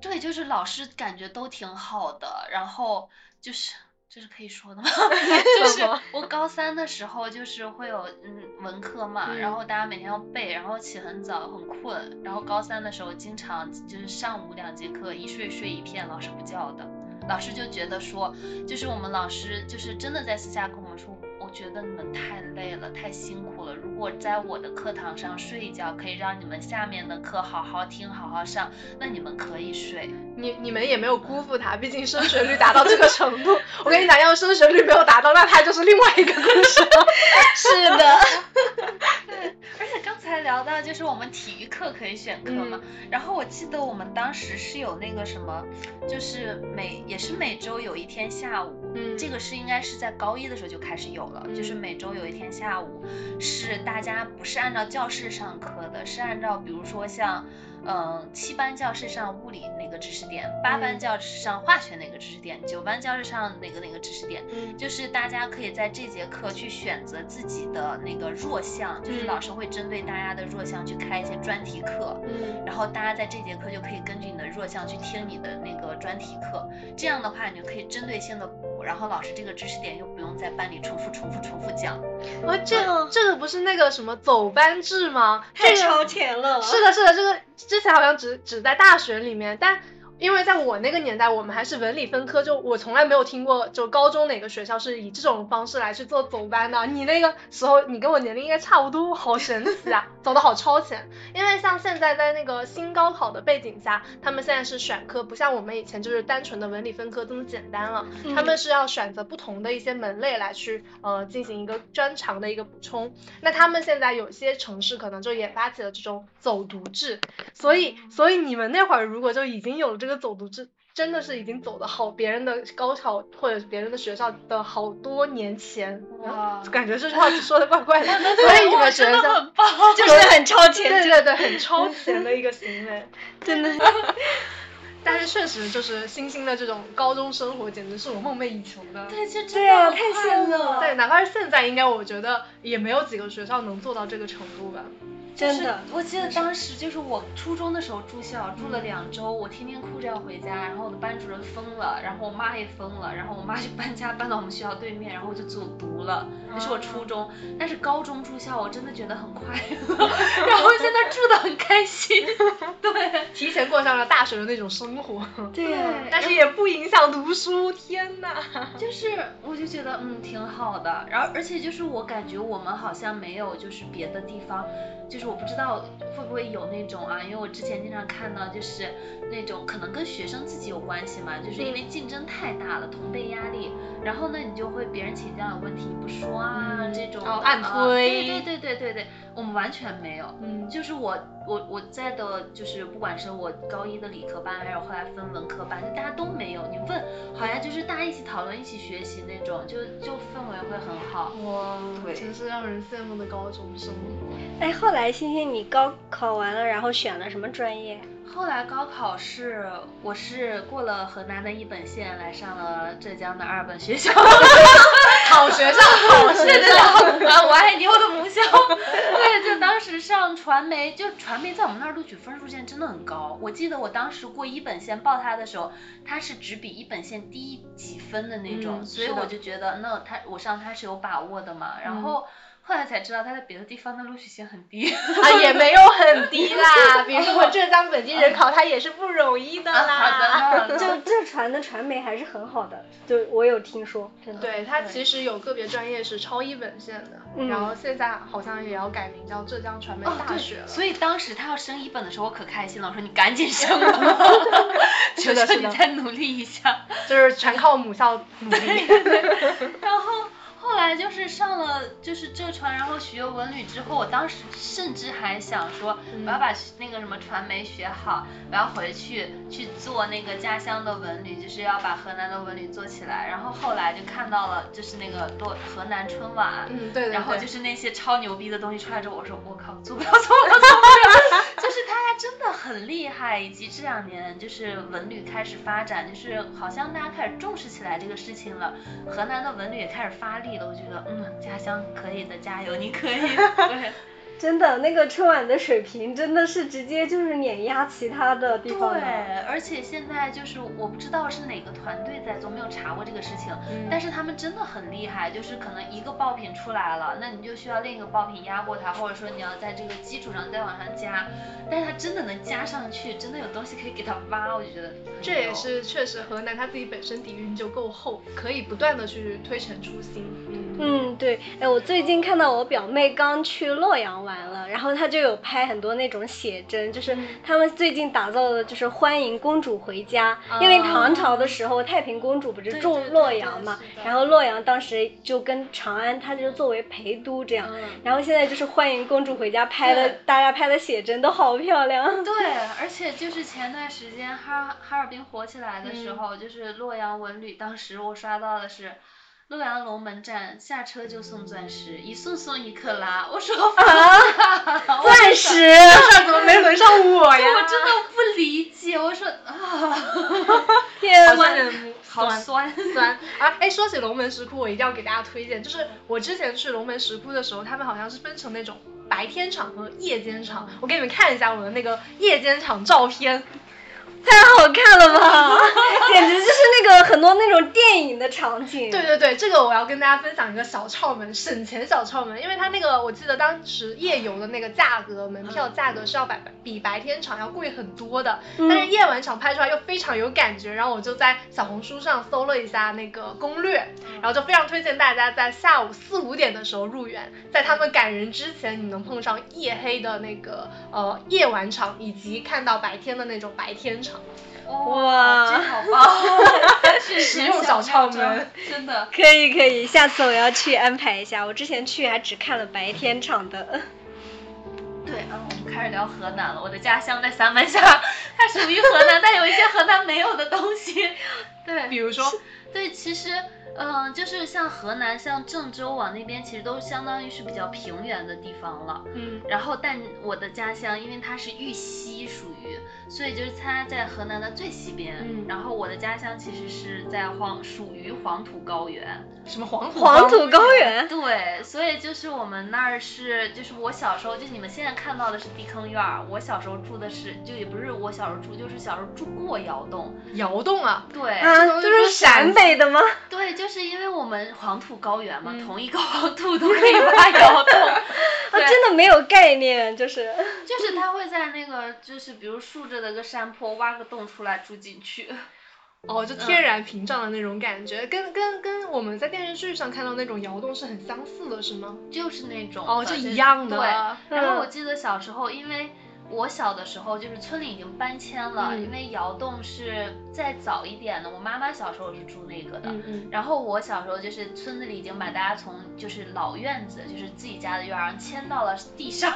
对，就是老师感觉都挺好的，然后就是这是可以说的吗？[LAUGHS] 就是我高三的时候，就是会有嗯文科嘛，然后大家每天要背，然后起很早，很困，然后高三的时候经常就是上午两节课一睡睡一片，老师不叫的。老师就觉得说，就是我们老师就是真的在私下跟我们说，觉得你们太累了，太辛苦了。如果在我的课堂上睡一觉，可以让你们下面的课好好听、好好上，那你们可以睡。你你们也没有辜负他，毕竟升学率 [LAUGHS] 达到这个程度。我跟你讲，要是升学率没有达到，那他就是另外一个故事了。[LAUGHS] 是的，[LAUGHS] 对，而且刚才聊到就是我们体育课可以选课嘛，然后我记得我们当时是有那个什么，就是每也是每周有一天下午，嗯这个是应该是在高一的时候就开始有了，就是嗯每周有一天下午是大家不是按照教室上课的，是按照比如说像。嗯，七班教室上物理哪个知识点，八班嗯教室上化学哪个知识点，九班教室上哪个哪个知识点，嗯就是大家可以在这节课去选择自己的那个弱项，就是嗯老师会针对大家的弱项去开一些专题课，嗯然后大家在这节课就可以根据你的弱项去听你的那个专题课，这样的话你就可以针对性的补，然后老师这个知识点又不用在班里重复重复重复讲。啊，这嗯这个不是那个什么走班制吗？太超前了。是的，是的，这个之前好像只只在大学里面，但因为在我那个年代，我们还是文理分科，就我从来没有听过，就高中哪个学校是以这种方式来去做走班的。你那个时候，你跟我年龄应该差不多，好神奇啊，走的好超前。因为像现在在那个新高考的背景下，他们现在是选科，不像我们以前就是单纯的文理分科这么简单了，他们是要选择不同的一些门类来去呃进行一个专长的一个补充。那他们现在有些城市可能就也发起了这种走读制，所以所以你们那会儿如果就已经有了这个走读制。真的是已经走的好别人的高考或者别人的学校的好多年前，哇，感觉这句话说的怪怪的，[LAUGHS] 所以你们觉得很棒，[LAUGHS] 就是很超前，对对对，很超前的一个行为，[LAUGHS] 真的。但是确实就是星星的这种高中生活，简直是我梦寐以求的。对，就对啊，太羡慕了。对，哪怕是现在，应该我觉得也没有几个学校能做到这个程度吧。真的，我记得当时就是我初中的时候住校，住了两周，我天天哭着要回家，然后我的班主任疯了，然后我妈也疯了，然后我妈就搬家搬到我们学校对面，然后我就走读了。那是我初中，但是高中住校我真的觉得很快乐，然后现在住的很开心。[LAUGHS] 对，提前过上了大学的那种生活。对，[LAUGHS] 但是也不影响读书。天呐，就是我就觉得嗯挺好的，然后而且就是我感觉我们好像没有就是别的地方。就是我不知道会不会有那种啊，因为我之前经常看到就是那种可能跟学生自己有关系嘛，就是因为竞争太大了，同辈压力，然后呢你就会别人请教有问题不说啊这种哦暗推，对对对对对对，我们完全没有，嗯，就是我我我在的就是不管是我高一的理科班，还是后来分文科班，就大家都没有，你问好像就是大家一起讨论一起学习那种，就就氛围会很好，哇，对，真是让人羡慕的高中生活，哎后来。星星，你高考完了，然后选了什么专业？后来高考是，我是过了河南的一本线，来上了浙江的二本学校。[LAUGHS] 好学校，好学校，啊，我爱你，我的母校。[LAUGHS] 对，就当时上传媒，就传媒在我们那儿录取分数线真的很高。我记得我当时过一本线报它的时候，它是只比一本线低几分的那种，所以我就觉得那它我上它是有把握的嘛。然后。后来才知道他在别的地方的录取线很低，[LAUGHS] 啊也没有很低啦，比如说我浙江本地人 [LAUGHS] 考他也是不容易的啦。就这传的传媒还是很好的，就我有听说，真的。对他其实有个别专业是超一本线的，然后现在好像也要改名叫浙江传媒大学了。所以当时他要升一本的时候，我可开心了，我说你赶紧升 [LAUGHS] 吧，求求你再努力一下，就是全靠母校努力。然后。后来就是上了就是浙传，然后学文旅之后，我当时甚至还想说，我要把那个什么传媒学好，我要回去去做那个家乡的文旅，就是要把河南的文旅做起来。然后后来就看到了，就是那个多河南春晚，嗯对然后就是那些超牛逼的东西出来之后，我说我靠，做不了，做不了，做不了。[LAUGHS] 真的很厉害，以及这两年就是文旅开始发展，就是好像大家开始重视起来这个事情了，河南的文旅也开始发力了。我觉得，嗯，家乡可以的，加油，你可以。对。真的，那个春晚的水平真的是直接就是碾压其他的地方。对，而且现在就是我不知道是哪个团队在做，没有查过这个事情。嗯。但是他们真的很厉害，就是可能一个爆品出来了，那你就需要另一个爆品压过它，或者说你要在这个基础上再往上加。但是它真的能加上去，真的有东西可以给它挖，我就觉得。这也是确实，河南它自己本身底蕴就够厚，可以不断的去推陈出新。嗯嗯，对。哎，我最近看到我表妹刚去洛阳。玩了，然后她就有拍很多那种写真，就是他们最近打造的，就是欢迎公主回家。因为唐朝的时候，太平公主不是住洛阳嘛，然后洛阳当时就跟长安，它就作为陪都这样。然后现在就是欢迎公主回家拍的，大家拍的写真都好漂亮。对，[LAUGHS] 而且就是前段时间哈哈尔滨火起来的时候，就是洛阳文旅，当时我刷到的是。洛阳龙门站下车就送钻石，一送送一克拉。我说啊，[LAUGHS] 钻石 [LAUGHS] 怎么没轮上我呀？我真的不理解。我说啊，[LAUGHS] 天呐，好酸酸啊！哎，说起龙门石窟，我一定要给大家推荐，就是我之前去龙门石窟的时候，他们好像是分成那种白天场和夜间场。我给你们看一下我的那个夜间场照片。太好看了吧，[LAUGHS] 简直就是那个很多那种电影的场景。对对对，这个我要跟大家分享一个小窍门，省钱小窍门。因为它那个，我记得当时夜游的那个价格，门票价格是要白比白天场要贵很多的，嗯但是夜晚场拍出来又非常有感觉。然后我就在小红书上搜了一下那个攻略，然后就非常推荐大家在下午四五点的时候入园，在他们赶人之前，你能碰上夜黑的那个呃夜晚场，以及看到白天的那种白天场。哇这好棒，是 [LAUGHS] 实用小窍门，真的。可以可以，下次我要去安排一下。我之前去还只看了白天场的。对嗯，我们开始聊河南了。我的家乡在三门峡，[LAUGHS] 它属于河南，但有一些河南没有的东西。对，比如说，对，其实，嗯、就是像河南、像郑州往那边，其实都相当于是比较平原的地方了。嗯，然后，但我的家乡，因为它是玉溪，属于，所以就是它在河南的最西边。嗯然后我的家乡其实是在黄，属于黄土高原。什么黄土黄土高原，对，所以就是我们那儿是，就是我小时候，就是你们现在看到的是地坑院儿，我小时候住的是，就也不是我小时候住，就是小时候住过窑洞。窑洞啊，对，啊，就是陕北的吗？对，就是因为我们黄土高原嘛，嗯同一个黄土都可以挖窑洞。[LAUGHS] 啊，真的没有概念，就是。就是它会在那个，就是比如竖着的个山坡挖个洞出来住进去。[LAUGHS] 哦，就天然屏障的那种感觉，跟跟跟我们在电视剧上看到那种窑洞是很相似的，是吗？就是那种哦，的就一样的。对，然后嗯我记得小时候，因为我小的时候就是村里已经搬迁了，嗯因为窑洞是再早一点呢，我妈妈小时候是住那个的。嗯嗯。然后我小时候就是村子里已经把大家从就是老院子，就是自己家的院儿上迁到了地上，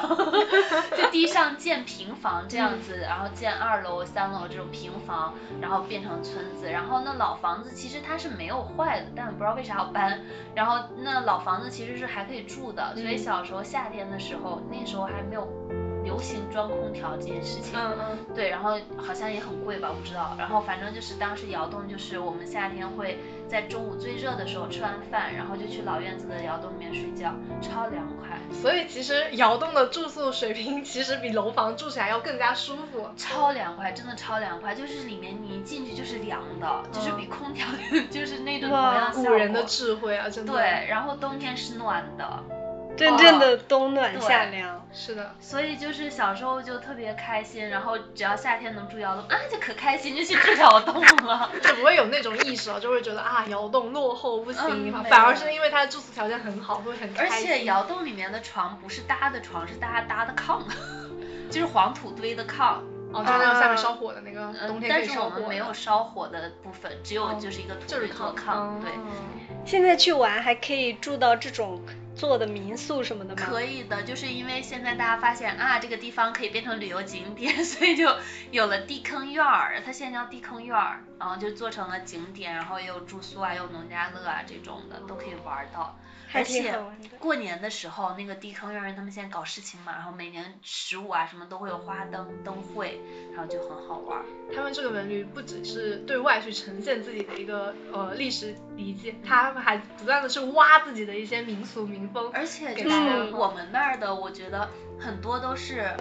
[LAUGHS] 就地上建平房这样子，然后建二楼、三楼这种平房，然后变成村子。然后那老房子其实它是没有坏的，但我不知道为啥要搬。然后那老房子其实是还可以住的，所以嗯小时候夏天的时候，那时候还没有流行装空调这件事情。嗯嗯。对，然后好像也很贵吧，不知道。然后反正就是当时窑洞，就是我们夏天会在中午最热的时候吃完饭，然后就去老院子的窑洞里面睡觉，超凉快，所以其实窑洞的住宿水平其实比楼房住起来要更加舒服。超凉快，真的超凉快，就是里面你一进去就是凉的，就是比空调 [LAUGHS] 就是那种。古人的智慧啊，真的。对，，然后冬天是暖的，真正的冬暖夏凉。是的。所以就是小时候就特别开心，然后只要夏天能住窑洞啊，就可开心，就去住窑洞了。[LAUGHS] 就不会有那种意识了，就会觉得啊窑洞落后不行，嗯反而是因为它的住宿条件很好，会很开而。且窑洞里面的床不是搭的床，是大家搭的炕，[LAUGHS] 就是黄土堆的炕。哦，就是那个下面烧火的那个，冬嗯，天可但是我以烧火的。们没有烧火的部分，只有哦就是一个土就是堆做炕。炕。对，哦现在去玩还可以住到这种做的民宿什么的吗？可以的，就是因为现在大家发现啊，这个地方可以变成旅游景点，[LAUGHS] 所以就有了地坑院儿，它现在叫地坑院儿，然后就做成了景点，然后也有住宿啊，有农家乐啊这种的都可以玩到。而且。过年的时候，那个地坑院儿他们现在搞事情嘛，然后每年十五啊什么都会有花灯灯会，然后就很好玩儿。他们这个文旅不只是对外去呈现自己的一个呃历史遗迹，他们还不断的去挖自己的一些民俗民风。而且就是我们那儿的，我觉得很多都是，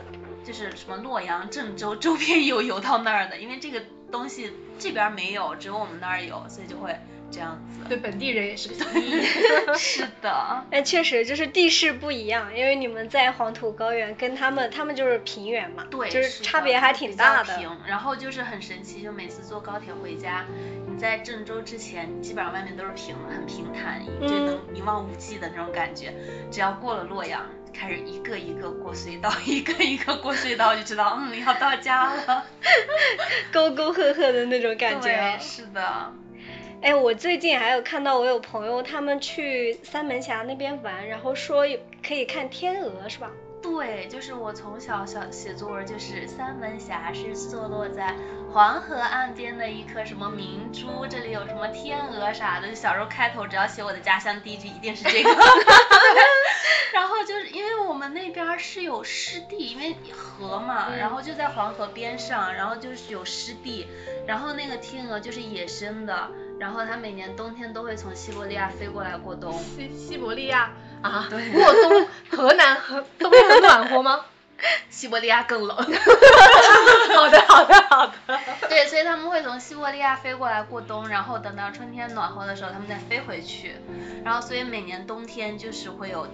就是什么洛阳、郑州周边有游到那儿的，因为这个东西这边儿没有，只有我们那儿有，所以就会这样子。对本地人也是个新 [LAUGHS] 意。[LAUGHS] 是的，哎，确实就是地势不一样，因为你们在黄土高原，跟他们他们就是平原嘛，对，就是差别还挺大的。平然后就是很神奇，就每次坐高铁回家，你在郑州之前，基本上外面都是平的，很平坦，就嗯能一望无际的那种感觉。只要过了洛阳，开始一个一个过隧道，[LAUGHS] 一个一个过隧道，就知道嗯要到家了。沟沟壑壑的那种感觉。是的。哎，我最近还有看到我有朋友他们去三门峡那边玩，然后说有可以看天鹅，是吧？对，就是我从小小写作文，就是三门峡是坐落在黄河岸边的一颗什么明珠，这里有什么天鹅啥的。就小时候开头只要写我的家乡，第一句一定是这个。[LAUGHS] [LAUGHS] 然后就是因为我们那边儿是有湿地，因为河嘛，然后就在黄河边上，然后就是有湿地，然后那个天鹅就是野生的，然后它每年冬天都会从西伯利亚飞过来过冬。西西伯利亚啊，对过冬，河南和冬天很暖和吗？[LAUGHS] 西伯利亚更冷。[LAUGHS] [LAUGHS] 好的，好的，好的。对，所以他们会从西伯利亚飞过来过冬，然后等到春天暖和的时候，他们再飞回去。然后，所以每年冬天就是会有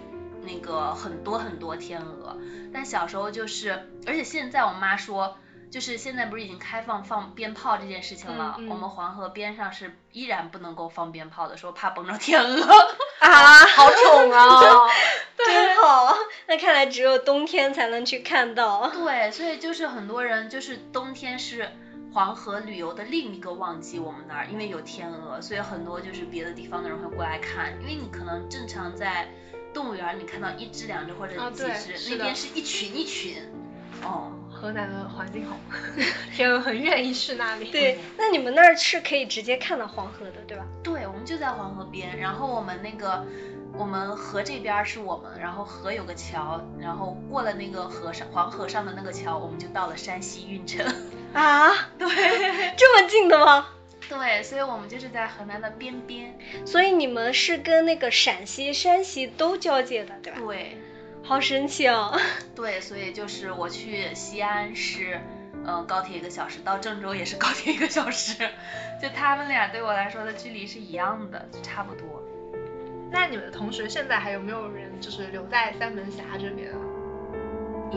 那个很多很多天鹅。但小时候就是，而且现在我妈说，就是现在不是已经开放放鞭炮这件事情了，嗯嗯我们黄河边上是依然不能够放鞭炮的，说怕崩着天鹅。[LAUGHS] 啊，好 [LAUGHS] 宠啊！[LAUGHS] 真好。那看来只有冬天才能去看到。对，所以就是很多人就是冬天是黄河旅游的另一个旺季，我们那儿因为有天鹅，所以很多就是别的地方的人会过来看，因为你可能正常在动物园你看到一只两只或者几只，那边是一群一群。哦，河南的环境好，[LAUGHS] 天鹅很愿意去那里。对，那你们那儿是可以直接看到黄河的，对吧？对，我们就在黄河边，然后我们那个。我们河这边儿是我们，然后河有个桥，然后过了那个河上黄河上的那个桥，我们就到了山西运城。啊，[LAUGHS] 对，[LAUGHS] 这么近的吗？对，所以我们就是在河南的边边。所以你们是跟那个陕西、山西都交界的，对吧？对，好神奇哦！[LAUGHS] 对，所以就是我去西安是，嗯、高铁一个小时，到郑州也是高铁一个小时，[LAUGHS] 就他们俩对我来说的距离是一样的，就差不多。那你们的同学现在还有没有人就是留在三门峡这边啊？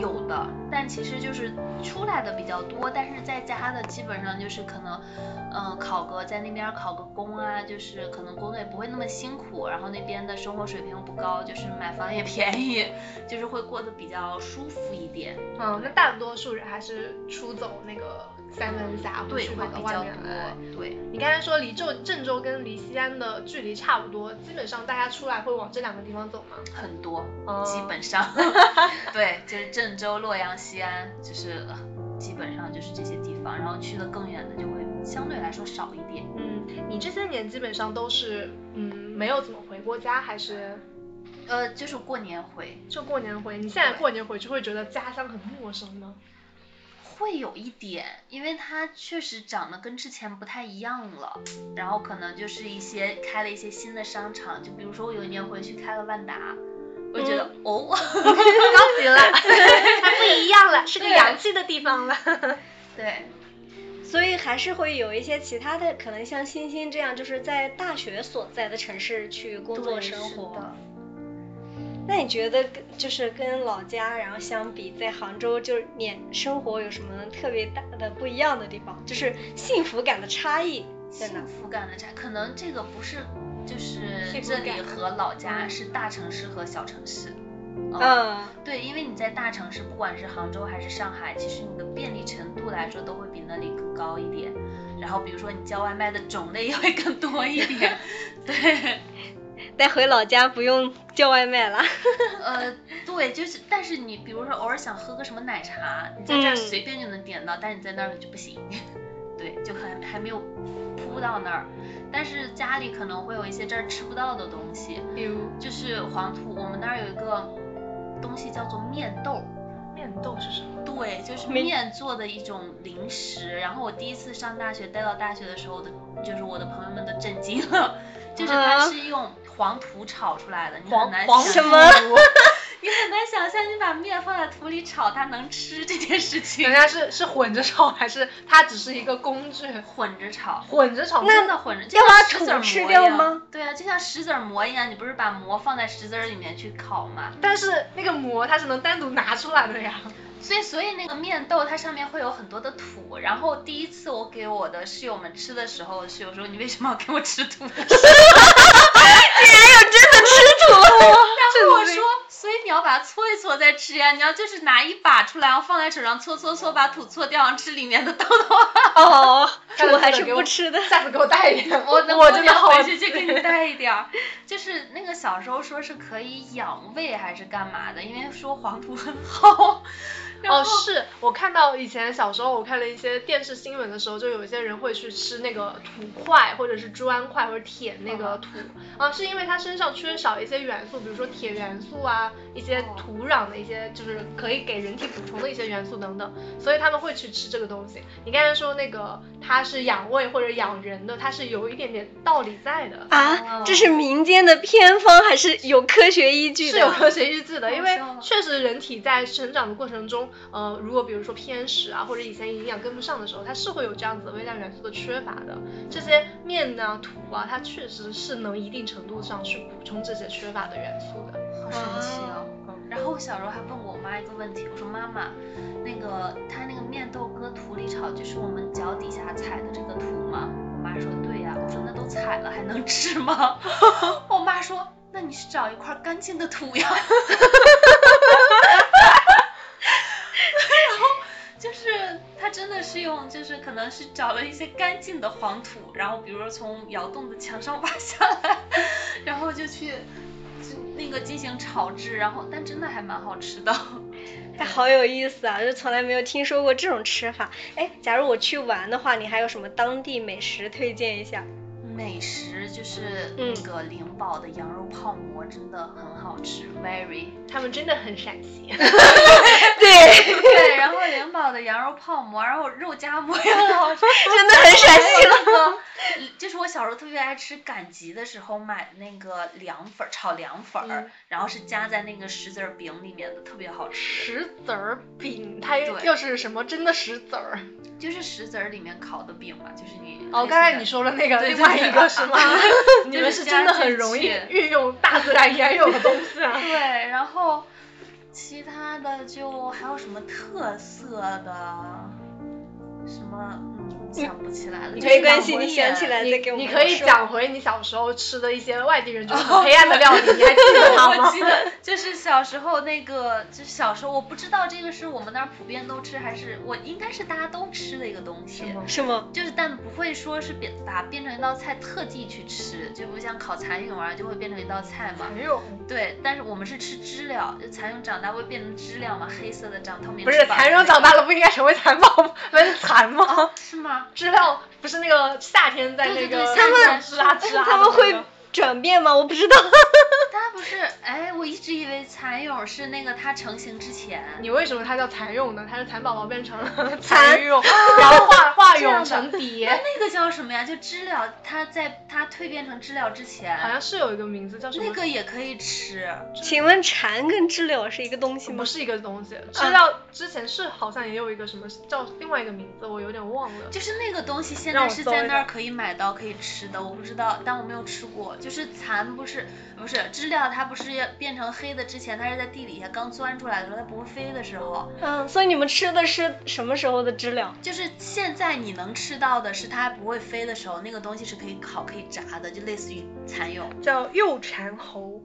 有的，但其实就是出来的比较多，但是在家的基本上就是可能，嗯、考个在那边考个公啊，就是可能工作也不会那么辛苦，然后那边的生活水平不高，就是买房也 [LAUGHS] 便宜，就是会过得比较舒服一点。嗯，那大多数人还是出走那个三门峡，对，去跑到会比较外面来。多。对，你刚才说离郑郑州跟离西安的距离差不多，基本上大家出来会往这两个地方走吗？很多，哦基本上，[LAUGHS] 对，就是郑州、洛阳、西安，就是呃基本上就是这些地方，然后去的更远的就会相对来说少一点。嗯，你这些年基本上都是嗯没有怎么回过家，还是呃，就是过年回，就过年回？你现在过年回去会觉得家乡很陌生吗？会有一点，因为它确实长得跟之前不太一样了，然后可能就是一些开了一些新的商场，就比如说我有一年回去开了万达，我觉得、哦，[LAUGHS] 高级了，[LAUGHS] 它不一样了，是个洋气的地方了。[LAUGHS] 对，所以还是会有一些其他的，可能像欣欣这样，就是在大学所在的城市去工作生活的。那你觉得跟就是跟老家然后相比，在杭州就是年生活有什么特别大的不一样的地方？就是幸福感的差异在哪幸？福感的差，可能这个不是，就是这里和老家是大城市和小城市。嗯，嗯，对，因为你在大城市，不管是杭州还是上海，其实你的便利程度来说都会比那里更高一点。然后比如说你叫外卖的种类也会更多一点。[LAUGHS] 对，带回老家不用叫外卖了。[LAUGHS] 呃，对，就是，但是你比如说偶尔想喝个什么奶茶，你在这儿嗯随便就能点到，但是你在那儿就不行。[LAUGHS] 对，就还还没有铺到那儿。但是家里可能会有一些这儿吃不到的东西，比如就是黄土，我们那儿有一个东西叫做面豆。面豆是什么？对，就是面做的一种零食。然后我第一次上大学，待到大学的时候的，就是我的朋友们都震惊了，[LAUGHS] 就是它啊是用黄土炒出来的，你黄很难黄想什么 [LAUGHS] 你很难想象你把面放在土里炒，它能吃这件事情人。家是是混着炒，还是它只是一个工具？混着炒，混着炒，真的混着，就要把像石子吃掉吗？对啊，就像石子儿馍一样，你不是把馍放在石子儿里面去烤吗？但是那个馍它是能单独拿出来的呀。所以，所以那个面豆它上面会有很多的土。然后第一次我给我的室友们吃的时候，室友说：“你为什么要给我吃土？” [LAUGHS] 然有真的吃土！然后我说：“所以你要把它搓一搓再吃呀，你要就是拿一把出来，然后放在手上搓搓搓，把土搓掉，然后吃里面的豆豆。哦，下次土还是给我不吃的。下次给我带一点，我 [LAUGHS] 等我真的好回去就给你带一点儿。就是那个小时候说是可以养胃还是干嘛的，因为说黄土很好。哦，是我看到以前小时候我看了一些电视新闻的时候，就有一些人会去吃那个土块或者是砖块或者舔那个嗯土，啊，是因为它身上缺少一些元素，比如说铁元素啊，一些哦土壤的一些就是可以给人体补充的一些元素等等，所以他们会去吃这个东西。你刚才说那个它是养胃或者养人的，它是有一点点道理在的。啊，这是民间的偏方还是有科学依据的？是有科学依据的，因为确实人体在成长的过程中，呃，如果比如说偏食啊，或者以前营养跟不上的时候，它是会有这样子的微量元素的缺乏的。这些面啊、土啊，它确实是能一定程度上去补充这些缺乏的元素的。好神奇哦。嗯然后我小时候还问过我妈一个问题，我说妈妈，那个它那个面豆搁土里炒，就是我们脚底下踩的这个土吗？我妈说对呀、我说那都踩了还能吃吗？[LAUGHS] 我妈说那你去找一块干净的土呀。[LAUGHS] 是用，就是可能是找了一些干净的黄土，然后比如说从窑洞的墙上 [LAUGHS] 挖下来，然后就去就那个进行炒制，然后但真的还蛮好吃的。哎，好有意思啊！就从来没有听说过这种吃法。哎，假如我去玩的话，你还有什么当地美食推荐一下？美食就是嗯那个灵宝的羊肉泡馍，真的很好吃，very。[LAUGHS] 他们真的很陕西。[LAUGHS] 对，对，然后灵宝的羊肉泡馍，然后肉夹馍也很好吃，[LAUGHS] 真的很陕西了。就是我小时候特别爱吃赶集的时候买的那个凉粉儿，炒凉粉儿，嗯然后是夹在那个石子儿饼里面的，特别好吃。石子儿饼，它对又是什么真的石子儿？就是石子儿里面烤的饼嘛，就是你。哦，刚才你说了那个对另外一个是吗？[LAUGHS] 你们是是真的很容易运用大自然原有的东西啊。[LAUGHS] 对，然后其他的就还有什么特色的，什么嗯想不起来了。就是没关系，你想起来面再给我们你可以讲回你小时候吃的一些外地人觉得很黑暗的料理，你还记得它吗 [LAUGHS] 我？记得就是小时候那个，就是小时候我不知道这个是我们那儿普遍都吃，还是我应该是大家都吃的一个东西。吗是吗？就是但不会说是变把它变成一道菜特地去吃，就不像烤蚕蛹啊就会变成一道菜嘛。没有，对，但是我们是吃知了，就蚕蛹长大会变成知了嘛，黑色的长透明。不是蚕蛹长大了不应该成为蚕宝宝，[LAUGHS] 不是蚕吗？哦，是吗？知了不是那个夏天在那个吱啊吱啊的那个，他们会转变吗？我不知道。[LAUGHS] 它不是，哎，我一直以为蚕蛹是那个它成型之前。你为什么它叫蚕蛹呢？它是蚕宝宝变成了 [LAUGHS] 蚕蚕蛹，[LAUGHS] 然后化化蛹成那蝶，那个叫什么呀？就知了，它在它蜕变成知了之前，好像是有一个名字叫什么？那个也可以吃。请问蝉跟知了是一个东西吗不？是一个东西，知了之前是好像也有一个什么叫另外一个名字，我有点忘了。就是那个东西现在是在那儿可以买到可以吃的，我不知道，但我没有吃过。就是蚕不是不是知了，它不是要变成黑的之前，它是在地底下刚钻出来的时候，它不会飞的时候。嗯，所以你们吃的是什么时候的知了？就是现在你能吃到的是它不会飞的时候，那个东西是可以烤可以炸的，就类似于蚕蛹。叫幼蚕猴，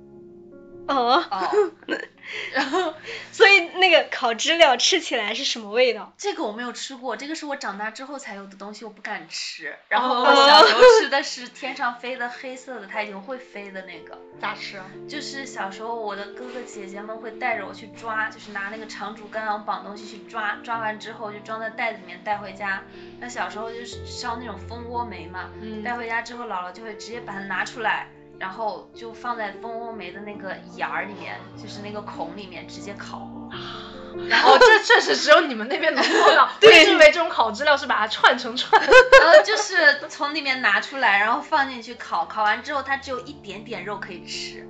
哦，哦，[LAUGHS] 然后所以那个烤知了吃起来是什么味道？这个我没有吃过，这个是我长大之后才有的东西，我不敢吃。然后哦我小时候吃的是天上飞的黑色的，它已经会飞的那个。咋吃啊？就是小时候我的哥哥姐姐们会带着我去抓，就是拿那个长竹竿往绑东西去抓，抓完之后就装在袋子里面带回家。那小时候就是烧那种蜂窝煤嘛，嗯带回家之后姥姥就会直接把它拿出来。然后就放在蜂窝煤的那个眼儿里面，就是那个孔里面直接烤。然后这确实只有你们那边能做到，我一直以为这种烤资料是把它串成串。然 [LAUGHS] 后就是从里面拿出来，然后放进去烤，烤完之后它只有一点点肉可以吃，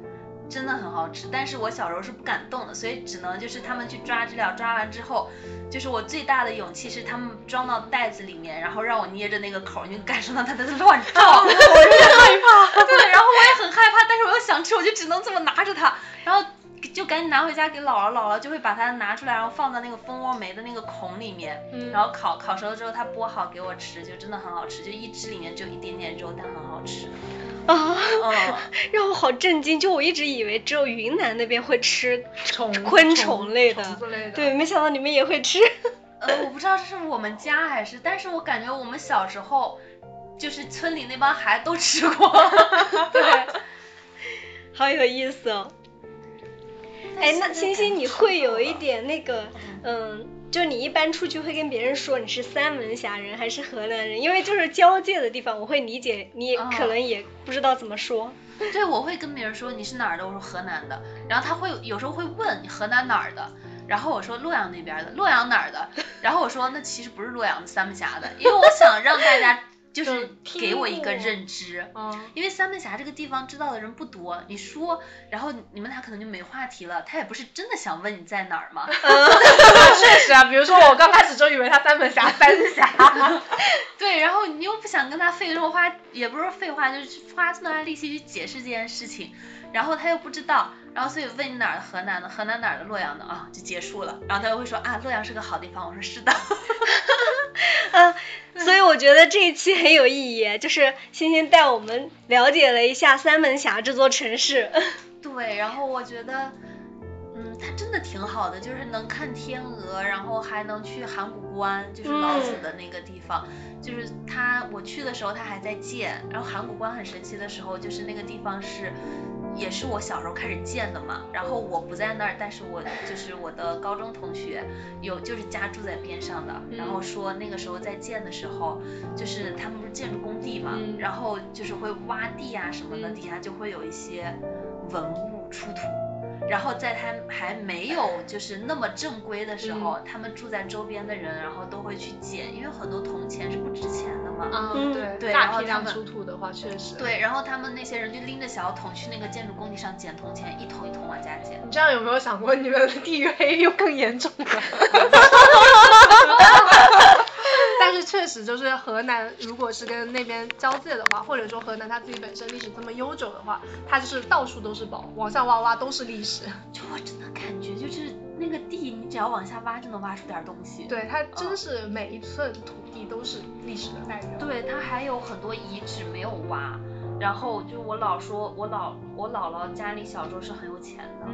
真的很好吃。但是我小时候是不敢动的，所以只能就是他们去抓知了，抓完之后，就是我最大的勇气是他们装到袋子里面，然后让我捏着那个口，你就感受到它在乱 [LAUGHS] 撞，我有点害怕。[LAUGHS] 对，然后我也很害怕，但是我又想吃，我就只能这么拿着它，然后。就赶紧拿回家给姥姥，姥姥就会把它拿出来，然后放在那个蜂窝煤的那个孔里面，嗯然后烤烤熟了之后，它剥好给我吃，就真的很好吃，就一只里面只有一点点肉，但很好吃。啊，嗯，让我好震惊！就我一直以为只有云南那边会吃，虫昆虫类的。对，没想到你们也会吃。[LAUGHS] 呃，我不知道这是我们家还是，但是我感觉我们小时候，就是村里那帮孩子都吃过。[LAUGHS] 对，[LAUGHS] 好有意思哦。哎，那星星你会有一点那个，嗯，就你一般出去会跟别人说你是三门峡人还是河南人？因为就是交界的地方，我会理解你可能也不知道怎么说。对，我会跟别人说你是哪儿的，我说河南的，然后他会有时候会问你河南哪儿的，然后我说洛阳那边的，洛阳哪儿的，然后我说那其实不是洛阳的三门峡的，因为我想让大家。就是给我一个认知，因为三门峡这个地方知道的人不多，你说，然后你们俩可能就没话题了。他也不是真的想问你在哪儿嘛。[LAUGHS] 确实啊，比如说我刚开始就以为他三门峡三峡。[LAUGHS] 对，然后你又不想跟他费这么花，也不是废话，就是花这么大力气去解释这件事情，然后他又不知道，然后所以问你哪儿的河南的，河南哪儿的洛阳的啊，就结束了。然后他又会说啊，洛阳是个好地方。我说是的。[LAUGHS] [LAUGHS] 啊，所以我觉得这一期很有意义，就是星星带我们了解了一下三门峡这座城市。[LAUGHS] 对，然后我觉得，它真的挺好的，就是能看天鹅，然后还能去函谷关，就是老子的那个地方。就是它，我去的时候它还在建，然后函谷关很神奇的时候，就是那个地方是。也是我小时候开始建的嘛，然后我不在那儿，但是我就是我的高中同学有就是家住在边上的，然后说那个时候在建的时候，就是他们不是建筑工地嘛，然后就是会挖地啊什么的，底下就会有一些文物出土。然后在他还没有就是那么正规的时候，他们住在周边的人，然后都会去捡，因为很多铜钱是不值钱的嘛。嗯，对对。大批量出土的话，确实。对，然后他们那些人就拎着小桶去那个建筑工地上捡铜钱，一桶一桶往家捡。你这样有没有想过，你们的地域黑又更严重了？[LAUGHS] 但是确实就是河南，如果是跟那边交界的话，或者说河南它自己本身历史这么悠久的话，它就是到处都是宝，往下挖挖都是历史。就我真的感觉，就是那个地，你只要往下挖就能挖出点东西。对，它真是每一寸土地都是历史的代表。对，它还有很多遗址没有挖。然后就我老说，我姥我姥姥家里小时候是很有钱的，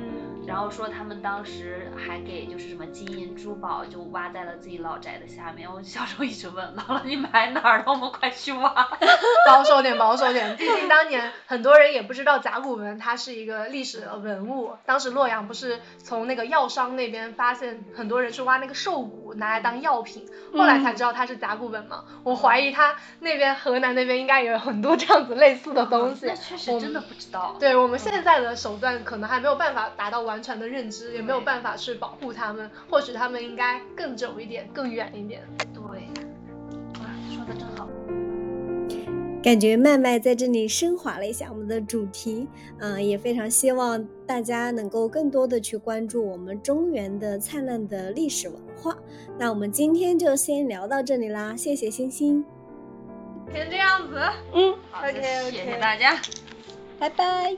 然后说他们当时还给就是什么金银珠宝就挖在了自己老宅的下面。我小时候一直问姥姥你买哪儿了，我们快去挖。[LAUGHS] 保守点，保守点，毕竟当年很多人也不知道甲骨文它是一个历史的文物。当时洛阳不是从那个药商那边发现很多人去挖那个兽骨拿来当药品，后来才知道它是甲骨文嘛。我怀疑他那边河南那边应该也有很多这样子类似的。的东西，那确实真的不知道。对我们现在的手段，可能还没有办法达到完全的认知，也没有办法去保护他们。或许他们应该更久一点，更远一点。对，哇，说的真好。感觉麦麦在这里升华了一下我们的主题，嗯，也非常希望大家能够更多的去关注我们中原的灿烂的历史文化。那我们今天就先聊到这里啦，谢谢星星。先这样子，嗯，OK，谢谢大家，拜拜。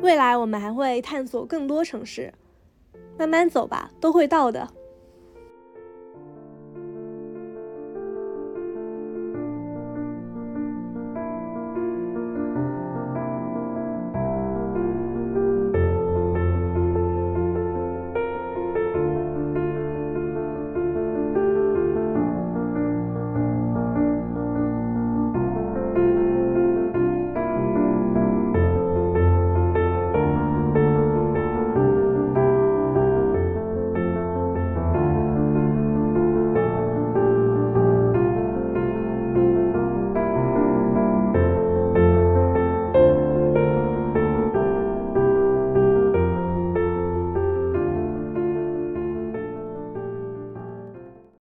未来我们还会探索更多城市，慢慢走吧，都会到的。